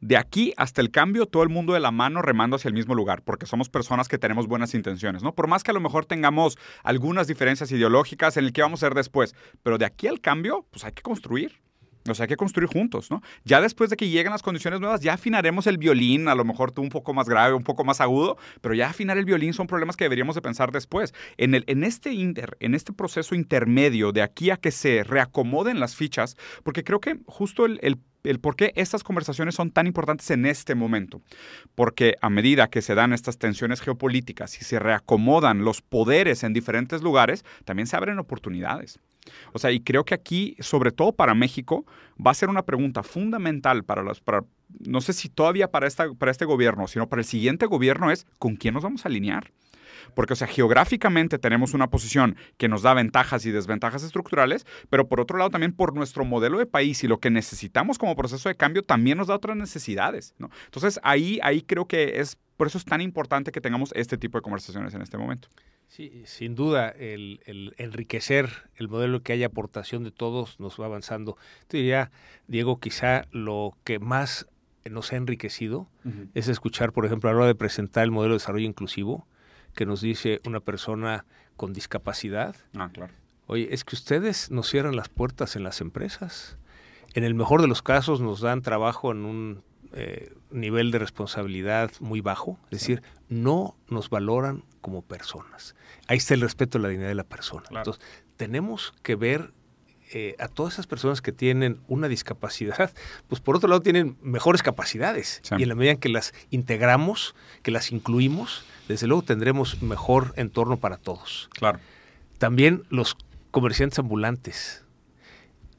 de aquí hasta el cambio, todo el mundo de la mano remando hacia el mismo lugar, porque somos personas que tenemos buenas intenciones, ¿no? Por más que a lo mejor tengamos algunas diferencias ideológicas en el que vamos a hacer después, pero de aquí al cambio, pues hay que construir. O sea, hay que construir juntos, ¿no? Ya después de que lleguen las condiciones nuevas, ya afinaremos el violín, a lo mejor tú un poco más grave, un poco más agudo, pero ya afinar el violín son problemas que deberíamos de pensar después. En, el, en, este, inter, en este proceso intermedio, de aquí a que se reacomoden las fichas, porque creo que justo el, el el por qué estas conversaciones son tan importantes en este momento. Porque a medida que se dan estas tensiones geopolíticas y se reacomodan los poderes en diferentes lugares, también se abren oportunidades. O sea, y creo que aquí, sobre todo para México, va a ser una pregunta fundamental para las, para, no sé si todavía para, esta, para este gobierno, sino para el siguiente gobierno es con quién nos vamos a alinear. Porque, o sea, geográficamente tenemos una posición que nos da ventajas y desventajas estructurales, pero por otro lado también por nuestro modelo de país y lo que necesitamos como proceso de cambio también nos da otras necesidades, ¿no? Entonces, ahí, ahí creo que es, por eso es tan importante que tengamos este tipo de conversaciones en este momento. Sí, sin duda, el, enriquecer el modelo que haya aportación de todos nos va avanzando. Te diría, Diego, quizá lo que más nos ha enriquecido es escuchar, por ejemplo, a la hora de presentar el modelo de desarrollo inclusivo, que nos dice una persona con discapacidad. Ah, claro. Oye, es que ustedes nos cierran las puertas en las empresas. En el mejor de los casos nos dan trabajo en un eh, nivel de responsabilidad muy bajo, es decir, no nos valoran como personas. Ahí está el respeto a la dignidad de la persona. Entonces, tenemos que ver eh, a todas esas personas que tienen una discapacidad, pues por otro lado tienen mejores capacidades. Y en la medida en que las integramos, que las incluimos, desde luego tendremos mejor entorno para todos. Claro. También los comerciantes ambulantes.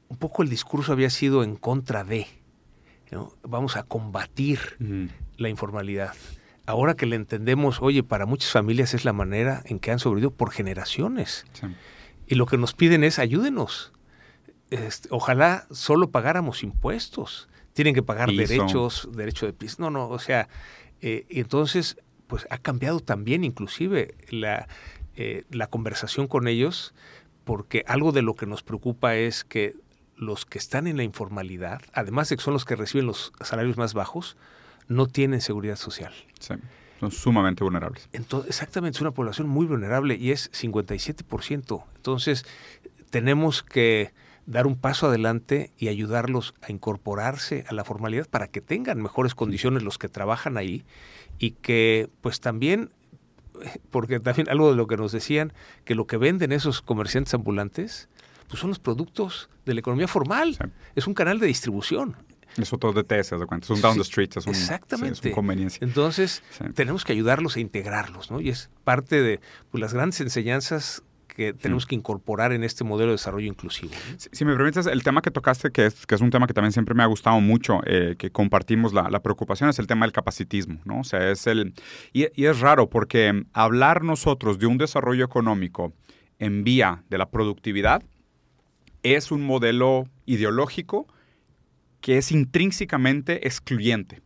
Un poco el discurso había sido en contra de. Vamos a combatir la informalidad. Ahora que le entendemos, oye, para muchas familias es la manera en que han sobrevivido por generaciones. Y lo que nos piden es ayúdenos. Este, ojalá solo pagáramos impuestos. Tienen que pagar derechos, derecho de piso. No, no, o sea, eh, entonces, pues ha cambiado también inclusive la, eh, la conversación con ellos, porque algo de lo que nos preocupa es que los que están en la informalidad, además de que son los que reciben los salarios más bajos, no tienen seguridad social. Sí, son sumamente vulnerables. Entonces, exactamente, es una población muy vulnerable y es 57%. Entonces, tenemos que dar un paso adelante y ayudarlos a incorporarse a la formalidad para que tengan mejores condiciones los que trabajan ahí y que pues también porque también algo de lo que nos decían que lo que venden esos comerciantes ambulantes pues son los productos de la economía formal. Es un canal de distribución. Es otro DTS, de cuenta. Es un down the street, es, un, exactamente. conveniencia. Entonces, tenemos que ayudarlos a integrarlos, ¿no? Y es parte de pues, las grandes enseñanzas que tenemos que incorporar en este modelo de desarrollo inclusivo. Si, me permites, el tema que tocaste, que es, que es un tema que también siempre me ha gustado mucho, eh, que compartimos la, la, preocupación, es el tema del capacitismo, ¿no? O sea, es el... Y, y es raro porque hablar nosotros de un desarrollo económico en vía de la productividad es un modelo ideológico que es intrínsecamente excluyente.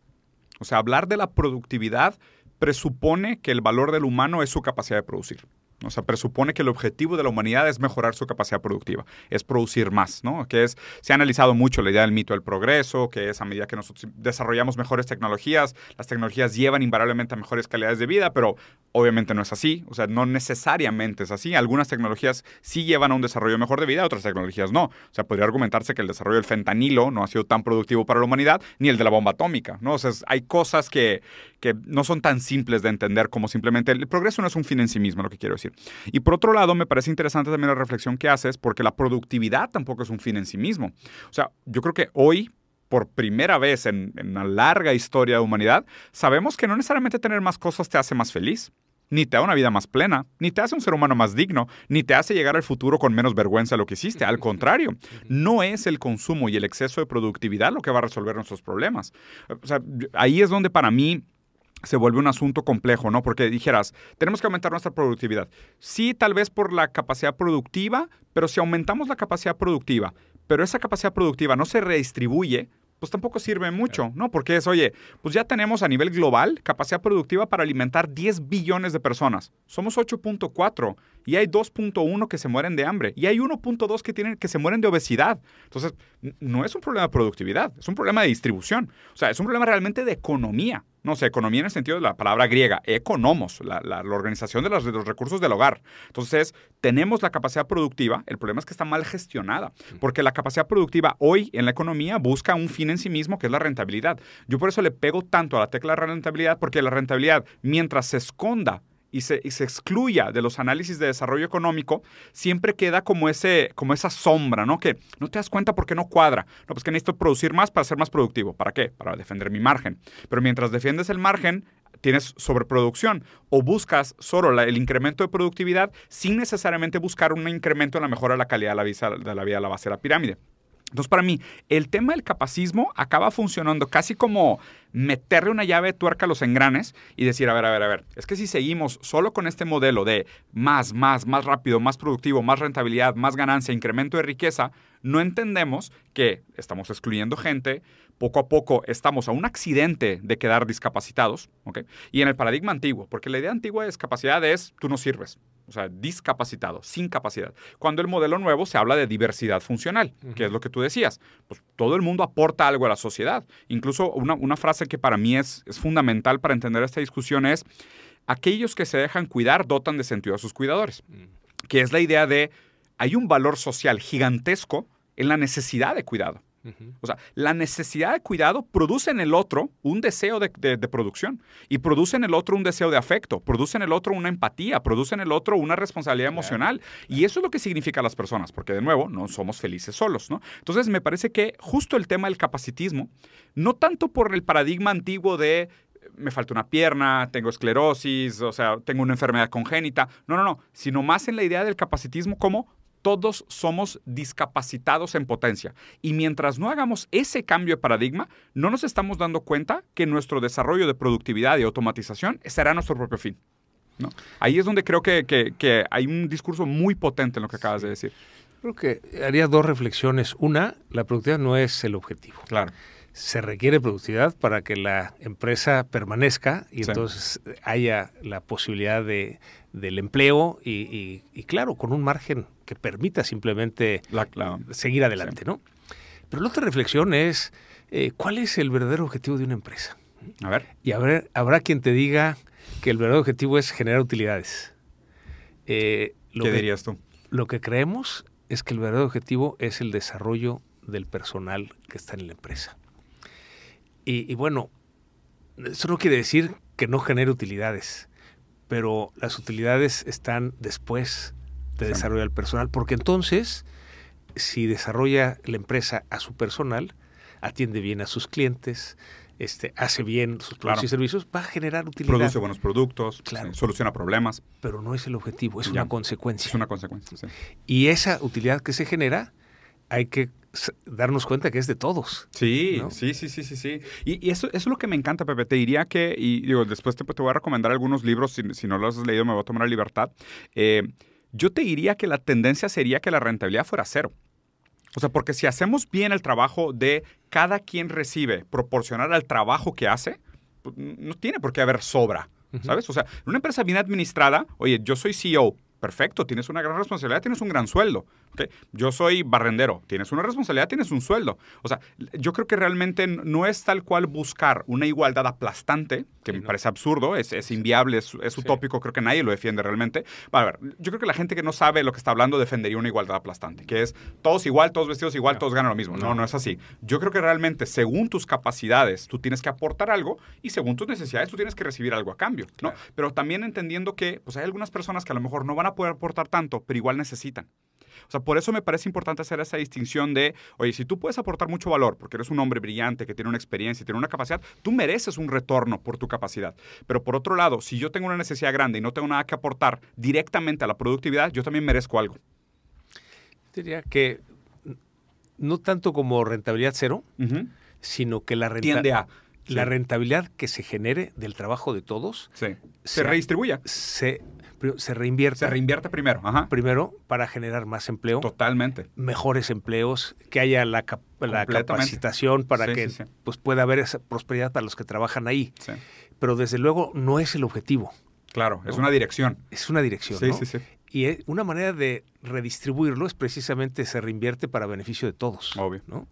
O sea, hablar de la productividad presupone que el valor del humano es su capacidad de producir. O sea, presupone que el objetivo de la humanidad es mejorar su capacidad productiva, es producir más, ¿no? Que es, se ha analizado mucho la idea del mito del progreso, que es a medida que nosotros desarrollamos mejores tecnologías, las tecnologías llevan invariablemente a mejores calidades de vida, pero obviamente no es así, o sea, no necesariamente es así. Algunas tecnologías sí llevan a un desarrollo mejor de vida, otras tecnologías no. O sea, podría argumentarse que el desarrollo del fentanilo no ha sido tan productivo para la humanidad, ni el de la bomba atómica, ¿no? O sea, hay cosas que, que no son tan simples de entender como simplemente el progreso no es un fin en sí mismo, lo que quiero decir. Y por otro lado, me parece interesante también la reflexión que haces, porque la productividad tampoco es un fin en sí mismo. O sea, yo creo que hoy por primera vez en, en, una larga historia de humanidad, sabemos que no necesariamente tener más cosas te hace más feliz, ni te da una vida más plena, ni te hace un ser humano más digno, ni te hace llegar al futuro con menos vergüenza de lo que hiciste. Al contrario, no es el consumo y el exceso de productividad lo que va a resolver nuestros problemas. O sea, ahí es donde para mí se vuelve un asunto complejo, ¿no? Porque dijeras, tenemos que aumentar nuestra productividad. Sí, tal vez por la capacidad productiva, pero si aumentamos la capacidad productiva, pero esa capacidad productiva no se redistribuye, pues tampoco sirve mucho, ¿no? Porque es, oye, pues ya tenemos a nivel global capacidad productiva para alimentar 10 billones de personas. Somos 8.4 y hay 2.1 que se mueren de hambre y hay 1.2 que tienen que se mueren de obesidad. Entonces, no es un problema de productividad, es un problema de distribución. O sea, es un problema realmente de economía. No sé, economía en el sentido de la palabra griega, economos, la, la, organización de los, de los, recursos del hogar. Entonces, tenemos la capacidad productiva, el problema es que está mal gestionada, porque la capacidad productiva hoy en la economía busca un fin en sí mismo, que es la rentabilidad. Yo por eso le pego tanto a la tecla de rentabilidad, porque la rentabilidad, mientras se esconda y se, se, excluya de los análisis de desarrollo económico, siempre queda como, ese, como esa sombra, ¿no? Que no te das cuenta por qué no cuadra. No, pues que necesito producir más para ser más productivo. ¿Para qué? Para defender mi margen. Pero mientras defiendes el margen, tienes sobreproducción o buscas solo el incremento de productividad sin necesariamente buscar un incremento en la mejora de la calidad de la, de la vida de la base de la pirámide. Entonces, para mí, el tema del capacismo acaba funcionando casi como meterle una llave de tuerca a los engranes y decir, a ver, a ver, a ver, es que si seguimos solo con este modelo de más, más, más rápido, más productivo, más rentabilidad, más ganancia, incremento de riqueza, no entendemos que estamos excluyendo gente, poco a poco estamos a un accidente de quedar discapacitados, ¿ok? Y en el paradigma antiguo, porque la idea antigua de discapacidad es tú no sirves, o sea, discapacitado, sin capacidad. Cuando el modelo nuevo se habla de diversidad funcional, que es lo que tú decías. Pues todo el mundo aporta algo a la sociedad. Incluso una, frase que para mí es, es fundamental para entender esta discusión es, aquellos que se dejan cuidar dotan de sentido a sus cuidadores, que es la idea de, hay un valor social gigantesco en la necesidad de cuidado. O sea, la necesidad de cuidado produce en el otro un deseo de, producción y produce en el otro un deseo de afecto, produce en el otro una empatía, produce en el otro una responsabilidad emocional. Y eso es lo que significa las personas, porque de nuevo, no somos felices solos, ¿no? Entonces, me parece que justo el tema del capacitismo, no tanto por el paradigma antiguo de me falta una pierna, tengo esclerosis, o sea, tengo una enfermedad congénita. No, no, no, sino más en la idea del capacitismo como todos somos discapacitados en potencia. Y mientras no hagamos ese cambio de paradigma, no nos estamos dando cuenta que nuestro desarrollo de productividad y automatización será nuestro propio fin. ¿no? Ahí es donde creo que, hay un discurso muy potente en lo que acabas de decir. Creo que haría dos reflexiones. Una, la productividad no es el objetivo. Claro se requiere productividad para que la empresa permanezca y entonces haya la posibilidad de, del empleo y, claro, con un margen que permita simplemente seguir adelante, ¿no? Pero la otra reflexión es, eh, ¿cuál es el verdadero objetivo de una empresa? A ver. Y habrá quien te diga que el verdadero objetivo es generar utilidades. Eh, ¿Qué dirías tú? Lo que creemos es que el verdadero objetivo es el desarrollo del personal que está en la empresa. Y, bueno, eso no quiere decir que no genere utilidades, pero las utilidades están después de desarrollar el personal, porque entonces, si desarrolla la empresa a su personal, atiende bien a sus clientes, este, hace bien sus productos y servicios, va a generar utilidad. Produce buenos productos, soluciona problemas. Pero no es el objetivo, es una consecuencia. Es una consecuencia, sí. Y esa utilidad que se genera, hay que darnos cuenta que es de todos. Sí, sí, sí, sí, sí, sí. Y, eso, es lo que me encanta, Pepe. Te diría que, y digo, después te, voy a recomendar algunos libros, si, no los has leído me voy a tomar la libertad. Eh, yo te diría que la tendencia sería que la rentabilidad fuera cero. O sea, porque si hacemos bien el trabajo de cada quien recibe proporcionar al trabajo que hace, pues, no tiene por qué haber sobra. ¿Sabes? O sea, una empresa bien administrada, oye, yo soy CEO, perfecto, tienes una gran responsabilidad, tienes un gran sueldo. Yo soy barrendero, tienes una responsabilidad, tienes un sueldo. O sea, yo creo que realmente no es tal cual buscar una igualdad aplastante, que me parece absurdo, es, inviable, es, utópico, creo que nadie lo defiende realmente. A ver, yo creo que la gente que no sabe lo que está hablando defendería una igualdad aplastante, que es todos igual, todos vestidos igual, todos ganan lo mismo. No, no es así. Yo creo que realmente según tus capacidades tú tienes que aportar algo y según tus necesidades tú tienes que recibir algo a cambio, ¿no? Pero también entendiendo que pues hay algunas personas que a lo mejor no van a poder aportar tanto, pero igual necesitan. O sea, por eso me parece importante hacer esa distinción de, oye, si tú puedes aportar mucho valor, porque eres un hombre brillante, que tiene una experiencia, tiene una capacidad, tú mereces un retorno por tu capacidad. Pero por otro lado, si yo tengo una necesidad grande y no tengo nada que aportar directamente a la productividad, yo también merezco algo. Diría que no tanto como rentabilidad cero, sino que la rentabilidad... La rentabilidad que se genere del trabajo de todos se, se redistribuya. Se se reinvierte. Se reinvierte primero, ajá. Primero para generar más empleo. Totalmente. Mejores empleos, que haya la, la capacitación para que Pues, pueda haber esa prosperidad para los que trabajan ahí. Pero desde luego no es el objetivo. Claro, es una dirección. Es una dirección. Sí, sí, sí. Y una manera de redistribuirlo es precisamente se reinvierte para beneficio de todos. Obvio. ¿no?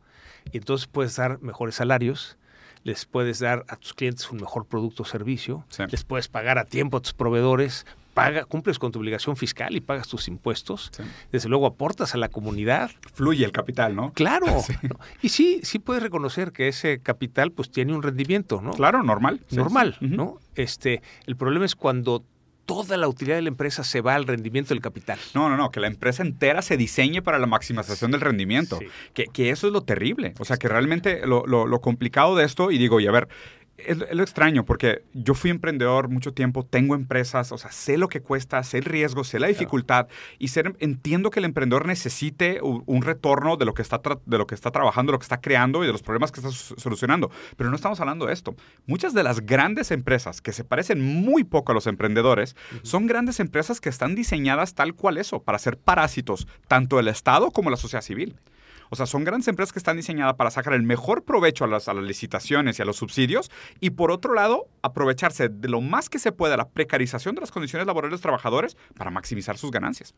Y entonces puedes dar mejores salarios, les puedes dar a tus clientes un mejor producto o servicio, les puedes pagar a tiempo a tus proveedores, paga, cumples con tu obligación fiscal y pagas tus impuestos. Desde luego aportas a la comunidad. Fluye el capital, ¿no? Claro. Y sí, sí puedes reconocer que ese capital pues tiene un rendimiento, ¿no? Claro, normal. normal, ¿no? Este, el problema es cuando toda la utilidad de la empresa se va al rendimiento del capital. No, no, no, que la empresa entera se diseñe para la maximización del rendimiento. Que, que, eso es lo terrible. O sea, que realmente lo, lo, lo complicado de esto, y digo, y a ver, es, lo extraño, porque yo fui emprendedor mucho tiempo, tengo empresas, o sea, sé lo que cuesta, sé el riesgo, sé la dificultad y ser, entiendo que el emprendedor necesite un, retorno de lo, que está de lo que está trabajando, de lo que está creando y de los problemas que está solucionando. Pero no estamos hablando de esto. Muchas de las grandes empresas que se parecen muy poco a los emprendedores son grandes empresas que están diseñadas tal cual eso, para ser parásitos, tanto el Estado como la sociedad civil. O sea, son grandes empresas que están diseñadas para sacar el mejor provecho a las, licitaciones y a los subsidios y por otro lado, aprovecharse de lo más que se pueda la precarización de las condiciones laborales de los trabajadores para maximizar sus ganancias.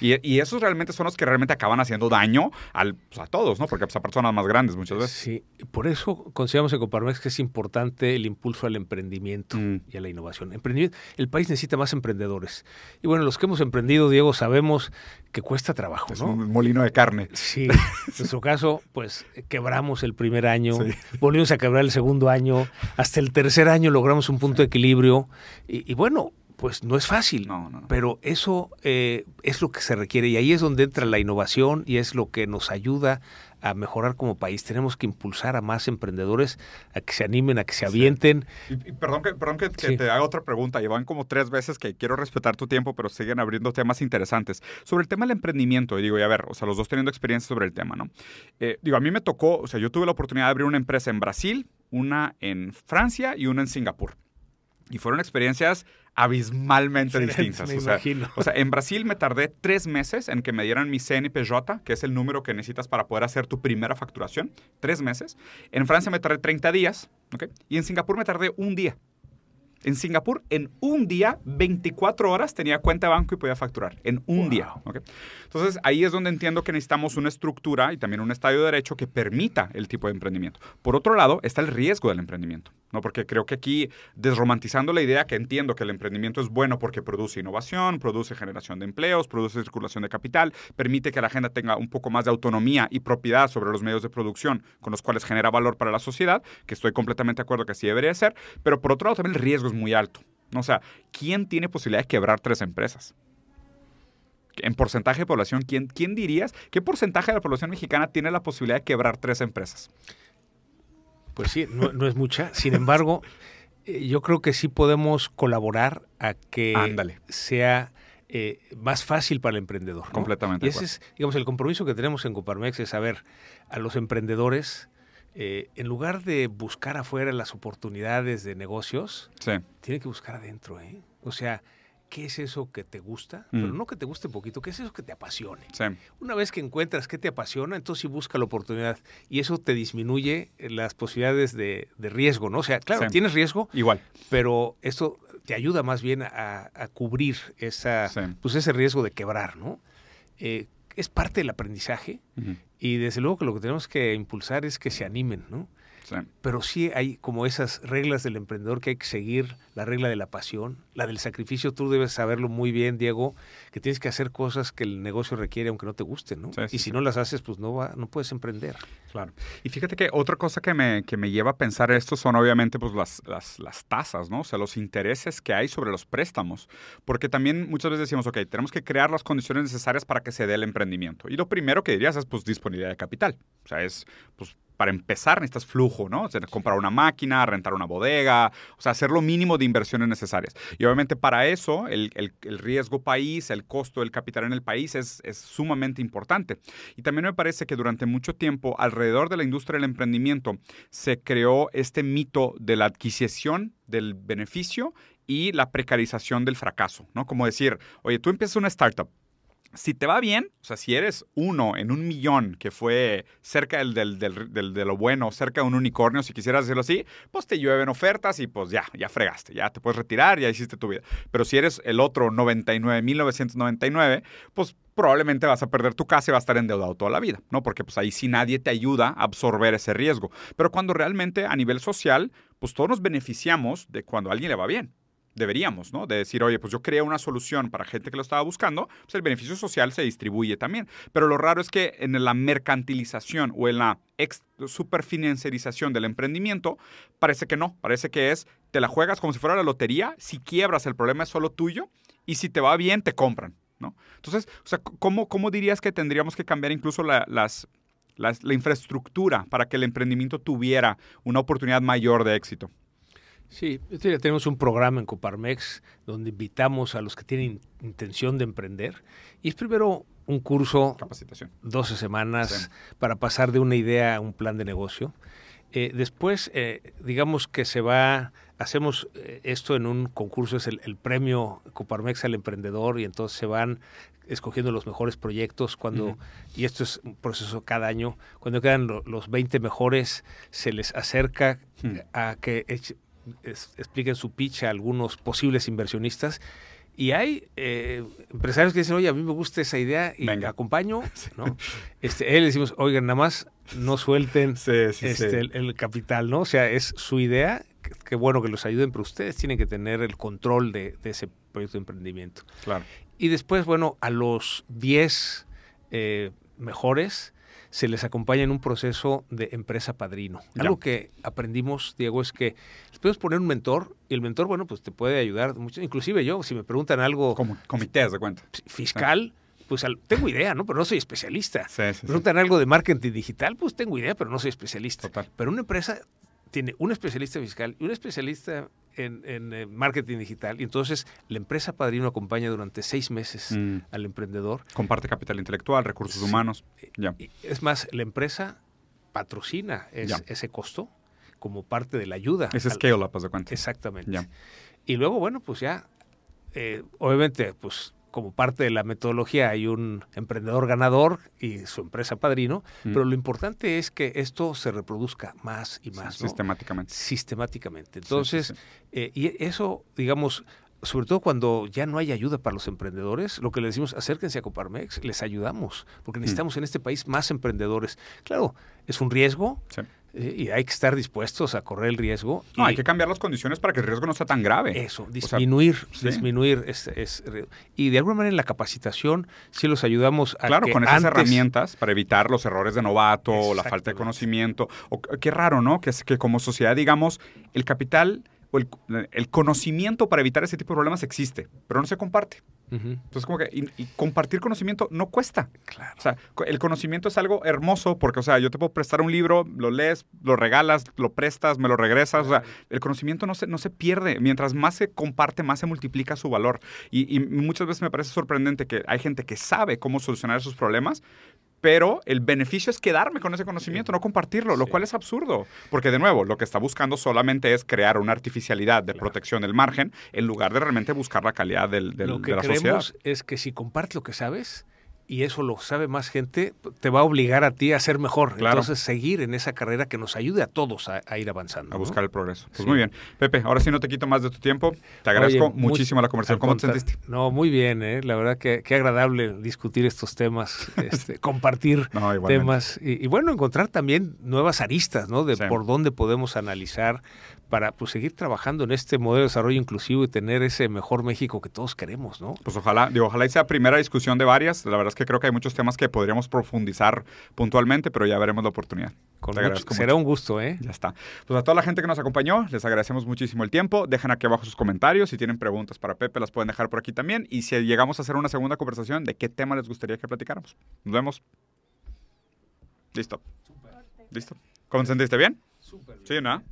Y, esos realmente son los que realmente acaban haciendo daño al, pues, a todos, ¿no? Porque pues, a personas más grandes muchas veces. Sí, por eso consideramos en Coparmex que es importante el impulso al emprendimiento mm. y a la innovación. Emprendimiento, el país necesita más emprendedores. Y bueno, los que hemos emprendido, Diego, sabemos que cuesta trabajo, es un molino de carne. Sí, En nuestro caso, pues quebramos el primer año, volvimos a quebrar el segundo año, hasta el tercer año logramos un punto de equilibrio y, bueno, pues no es fácil, pero eso eh, es lo que se requiere y ahí es donde entra la innovación y es lo que nos ayuda a mejorar como país. Tenemos que impulsar a más emprendedores a que se animen, a que se avienten. Y, perdón que, perdón que, te haga otra pregunta. Llevan como tres veces que quiero respetar tu tiempo, pero siguen abriendo temas interesantes. Sobre el tema del emprendimiento, y digo, y a ver, o sea, los dos teniendo experiencia sobre el tema, ¿no? Eh, digo, a mí me tocó, o sea, yo tuve la oportunidad de abrir una empresa en Brasil, una en Francia y una en Singapur. Y fueron experiencias abismalmente distintas. o, sea, o, sea, en Brasil me tardé tres meses en que me dieran mi CNPJ, que es el número que necesitas para poder hacer tu primera facturación. Tres meses. En Francia me tardé 30 días. ¿okay? Y en Singapur me tardé un día. En Singapur, en un día, 24 horas tenía cuenta de banco y podía facturar. En un día. Entonces, ahí es donde entiendo que necesitamos una estructura y también un estadio de derecho que permita el tipo de emprendimiento. Por otro lado, está el riesgo del emprendimiento. ¿No? Porque creo que aquí, desromantizando la idea que entiendo que el emprendimiento es bueno porque produce innovación, produce generación de empleos, produce circulación de capital, permite que la gente tenga un poco más de autonomía y propiedad sobre los medios de producción con los cuales genera valor para la sociedad, que estoy completamente de acuerdo que así debería ser, pero por otro lado también el riesgo es muy alto. O sea, ¿quién tiene posibilidad de quebrar tres empresas? En porcentaje de población, ¿quién, ¿quién dirías? ¿Qué porcentaje de la población mexicana tiene la posibilidad de quebrar tres empresas? Pues sí, no, es mucha. Sin embargo, eh, yo creo que sí podemos colaborar a que sea eh, más fácil para el emprendedor. Completamente. Y ese es, digamos, el compromiso que tenemos en Coparmex es saber a los emprendedores, eh, en lugar de buscar afuera las oportunidades de negocios, sí. tienen que buscar adentro. ¿eh? O sea, qué es eso que te gusta, pero mm. no que te guste poquito, qué es eso que te apasione. Una vez que encuentras qué te apasiona, entonces sí busca la oportunidad y eso te disminuye las posibilidades de, riesgo, ¿no? O sea, claro, tienes riesgo, igual, pero esto te ayuda más bien a, cubrir esa, pues ese riesgo de quebrar, ¿no? Eh, es parte del aprendizaje y desde luego que lo que tenemos que impulsar es que se animen, ¿no? Pero sí hay como esas reglas del emprendedor que hay que seguir, la regla de la pasión, la del sacrificio, tú debes saberlo muy bien, Diego, que tienes que hacer cosas que el negocio requiere aunque no te gusten, ¿no? y si no las haces, pues no, va, no puedes emprender. Claro. Y fíjate que otra cosa que me, que me lleva a pensar esto son obviamente pues las, las, las tasas, ¿no? O sea, los intereses que hay sobre los préstamos. Porque también muchas veces decimos, ok, tenemos que crear las condiciones necesarias para que se dé el emprendimiento. Y lo primero que dirías es pues disponibilidad de capital. O sea, es pues para empezar necesitas flujo, ¿no? O sea, comprar una máquina, rentar una bodega, o sea, hacer lo mínimo de inversiones necesarias. Y obviamente para eso el, riesgo país, el costo del capital en el país es, es, sumamente importante. Y también me parece que durante mucho tiempo alrededor de la industria del emprendimiento se creó este mito de la adquisición del beneficio y la precarización del fracaso, ¿no? Como decir, oye, tú empiezas una startup, si te va bien, o sea, si eres uno en un millón que fue cerca del, del, de lo bueno, cerca de un unicornio, si quisieras decirlo así, pues te llueven ofertas y pues ya, ya fregaste, ya te puedes retirar, ya hiciste tu vida. Pero si eres el otro 99.999, pues probablemente vas a perder tu casa y vas a estar endeudado toda la vida, ¿no? Porque pues ahí sí nadie te ayuda a absorber ese riesgo. Pero cuando realmente a nivel social, pues todos nos beneficiamos de cuando a alguien le va bien deberíamos, ¿no? De decir, oye, pues yo creé una solución para gente que lo estaba buscando, pues el beneficio social se distribuye también. Pero lo raro es que en la mercantilización o en la superfinanciarización del emprendimiento, parece que no, parece que es, te la juegas como si fuera la lotería, si quiebras el problema es solo tuyo y si te va bien te compran, ¿no? Entonces, o sea, ¿cómo, cómo dirías que tendríamos que cambiar incluso las, la infraestructura para que el emprendimiento tuviera una oportunidad mayor de éxito? Sí, tenemos un programa en Coparmex donde invitamos a los que tienen intención de emprender. Y es primero un curso, capacitación, 12 semanas, para pasar de una idea a un plan de negocio. Eh, después, eh, digamos que se va, hacemos eh, esto en un concurso, es el, premio Coparmex al emprendedor y entonces se van escogiendo los mejores proyectos cuando, y esto es un proceso cada año, cuando quedan los 20 mejores, se les acerca hmm. a que expliquen su pitch a algunos posibles inversionistas y hay eh, empresarios que dicen, oye, a mí me gusta esa idea y me acompaño. ¿no? Este, él decimos, oigan, nada más no suelten este, el, capital, ¿no? O sea, es su idea, qué bueno que los ayuden, pero ustedes tienen que tener el control de, ese proyecto de emprendimiento. Claro. Y después, bueno, a los 10 eh, mejores se les acompaña en un proceso de empresa padrino. Algo que aprendimos, Diego, es que les puedes poner un mentor y el mentor, bueno, pues te puede ayudar mucho. Inclusive yo, si me preguntan algo... Como comités de cuenta. Fiscal. Pues tengo idea, ¿no? Pero no soy especialista. Sí, preguntan algo de marketing digital, pues tengo idea, pero no soy especialista. Total. Pero una empresa tiene un especialista fiscal y un especialista en, eh, marketing digital y entonces la empresa padrino acompaña durante seis meses mm. al emprendedor. Comparte capital intelectual, recursos humanos. Ya. Es más, la empresa patrocina ese costo como parte de la ayuda. Ese scale-up, de cuenta. Exactamente. Y luego, bueno, pues ya, eh, obviamente, pues como parte de la metodología hay un emprendedor ganador y su empresa padrino, mm. pero lo importante es que esto se reproduzca más y más. Sistemáticamente. Sistemáticamente. Entonces, eh, y eso, digamos, sobre todo cuando ya no hay ayuda para los emprendedores, lo que les decimos, acérquense a Coparmex, les ayudamos, porque mm. necesitamos en este país más emprendedores. Claro, es un riesgo, eh, y hay que estar dispuestos a correr el riesgo. No, hay que cambiar las condiciones para que el riesgo no sea tan grave. Eso, disminuir, disminuir. Es, y de alguna manera en la capacitación sí los ayudamos a Claro, con esas herramientas para evitar los errores de novato, o la falta de conocimiento. O, qué raro, ¿no? Que, es, que como sociedad, digamos, el capital o el, el conocimiento para evitar ese tipo de problemas existe, pero no se comparte. Entonces, como que y, compartir conocimiento no cuesta. Claro. O sea, el conocimiento es algo hermoso porque, o sea, yo te puedo prestar un libro, lo lees, lo regalas, lo prestas, me lo regresas. O sea, el conocimiento no se, no se pierde. Mientras más se comparte, más se multiplica su valor. Y, y muchas veces me parece sorprendente que hay gente que sabe cómo solucionar esos problemas, pero el beneficio es quedarme con ese conocimiento, no compartirlo, lo cual es absurdo, porque de nuevo, lo que está buscando solamente es crear una artificialidad de protección del margen en lugar de realmente buscar la calidad del, del, lo que de la creemos es que si compartes lo que sabes, y eso lo sabe más gente, te va a obligar a ti a ser mejor. Entonces, seguir en esa carrera que nos ayude a todos a, ir avanzando. A buscar el progreso. Pues muy bien. Pepe, ahora sí no te quito más de tu tiempo. Te agradezco muchísimo la conversación. ¿Cómo te sentiste? No, muy bien. ¿eh? La verdad que qué agradable discutir estos temas, este, compartir temas y, bueno, encontrar también nuevas aristas, ¿no? De por dónde podemos analizar para pues, seguir trabajando en este modelo de desarrollo inclusivo y tener ese mejor México que todos queremos, ¿no? Pues ojalá, digo, ojalá sea primera discusión de varias. La verdad es que creo que hay muchos temas que podríamos profundizar puntualmente, pero ya veremos la oportunidad. será un gusto, ¿eh? Ya está. Pues a toda la gente que nos acompañó, les agradecemos muchísimo el tiempo. Dejen aquí abajo sus comentarios. Si tienen preguntas para Pepe, las pueden dejar por aquí también. Y si llegamos a hacer una segunda conversación, ¿de qué tema les gustaría que platicáramos? Nos vemos. Listo. Listo. ¿Cómo te sentiste? ¿Bien? Súper. Sí, ¿no?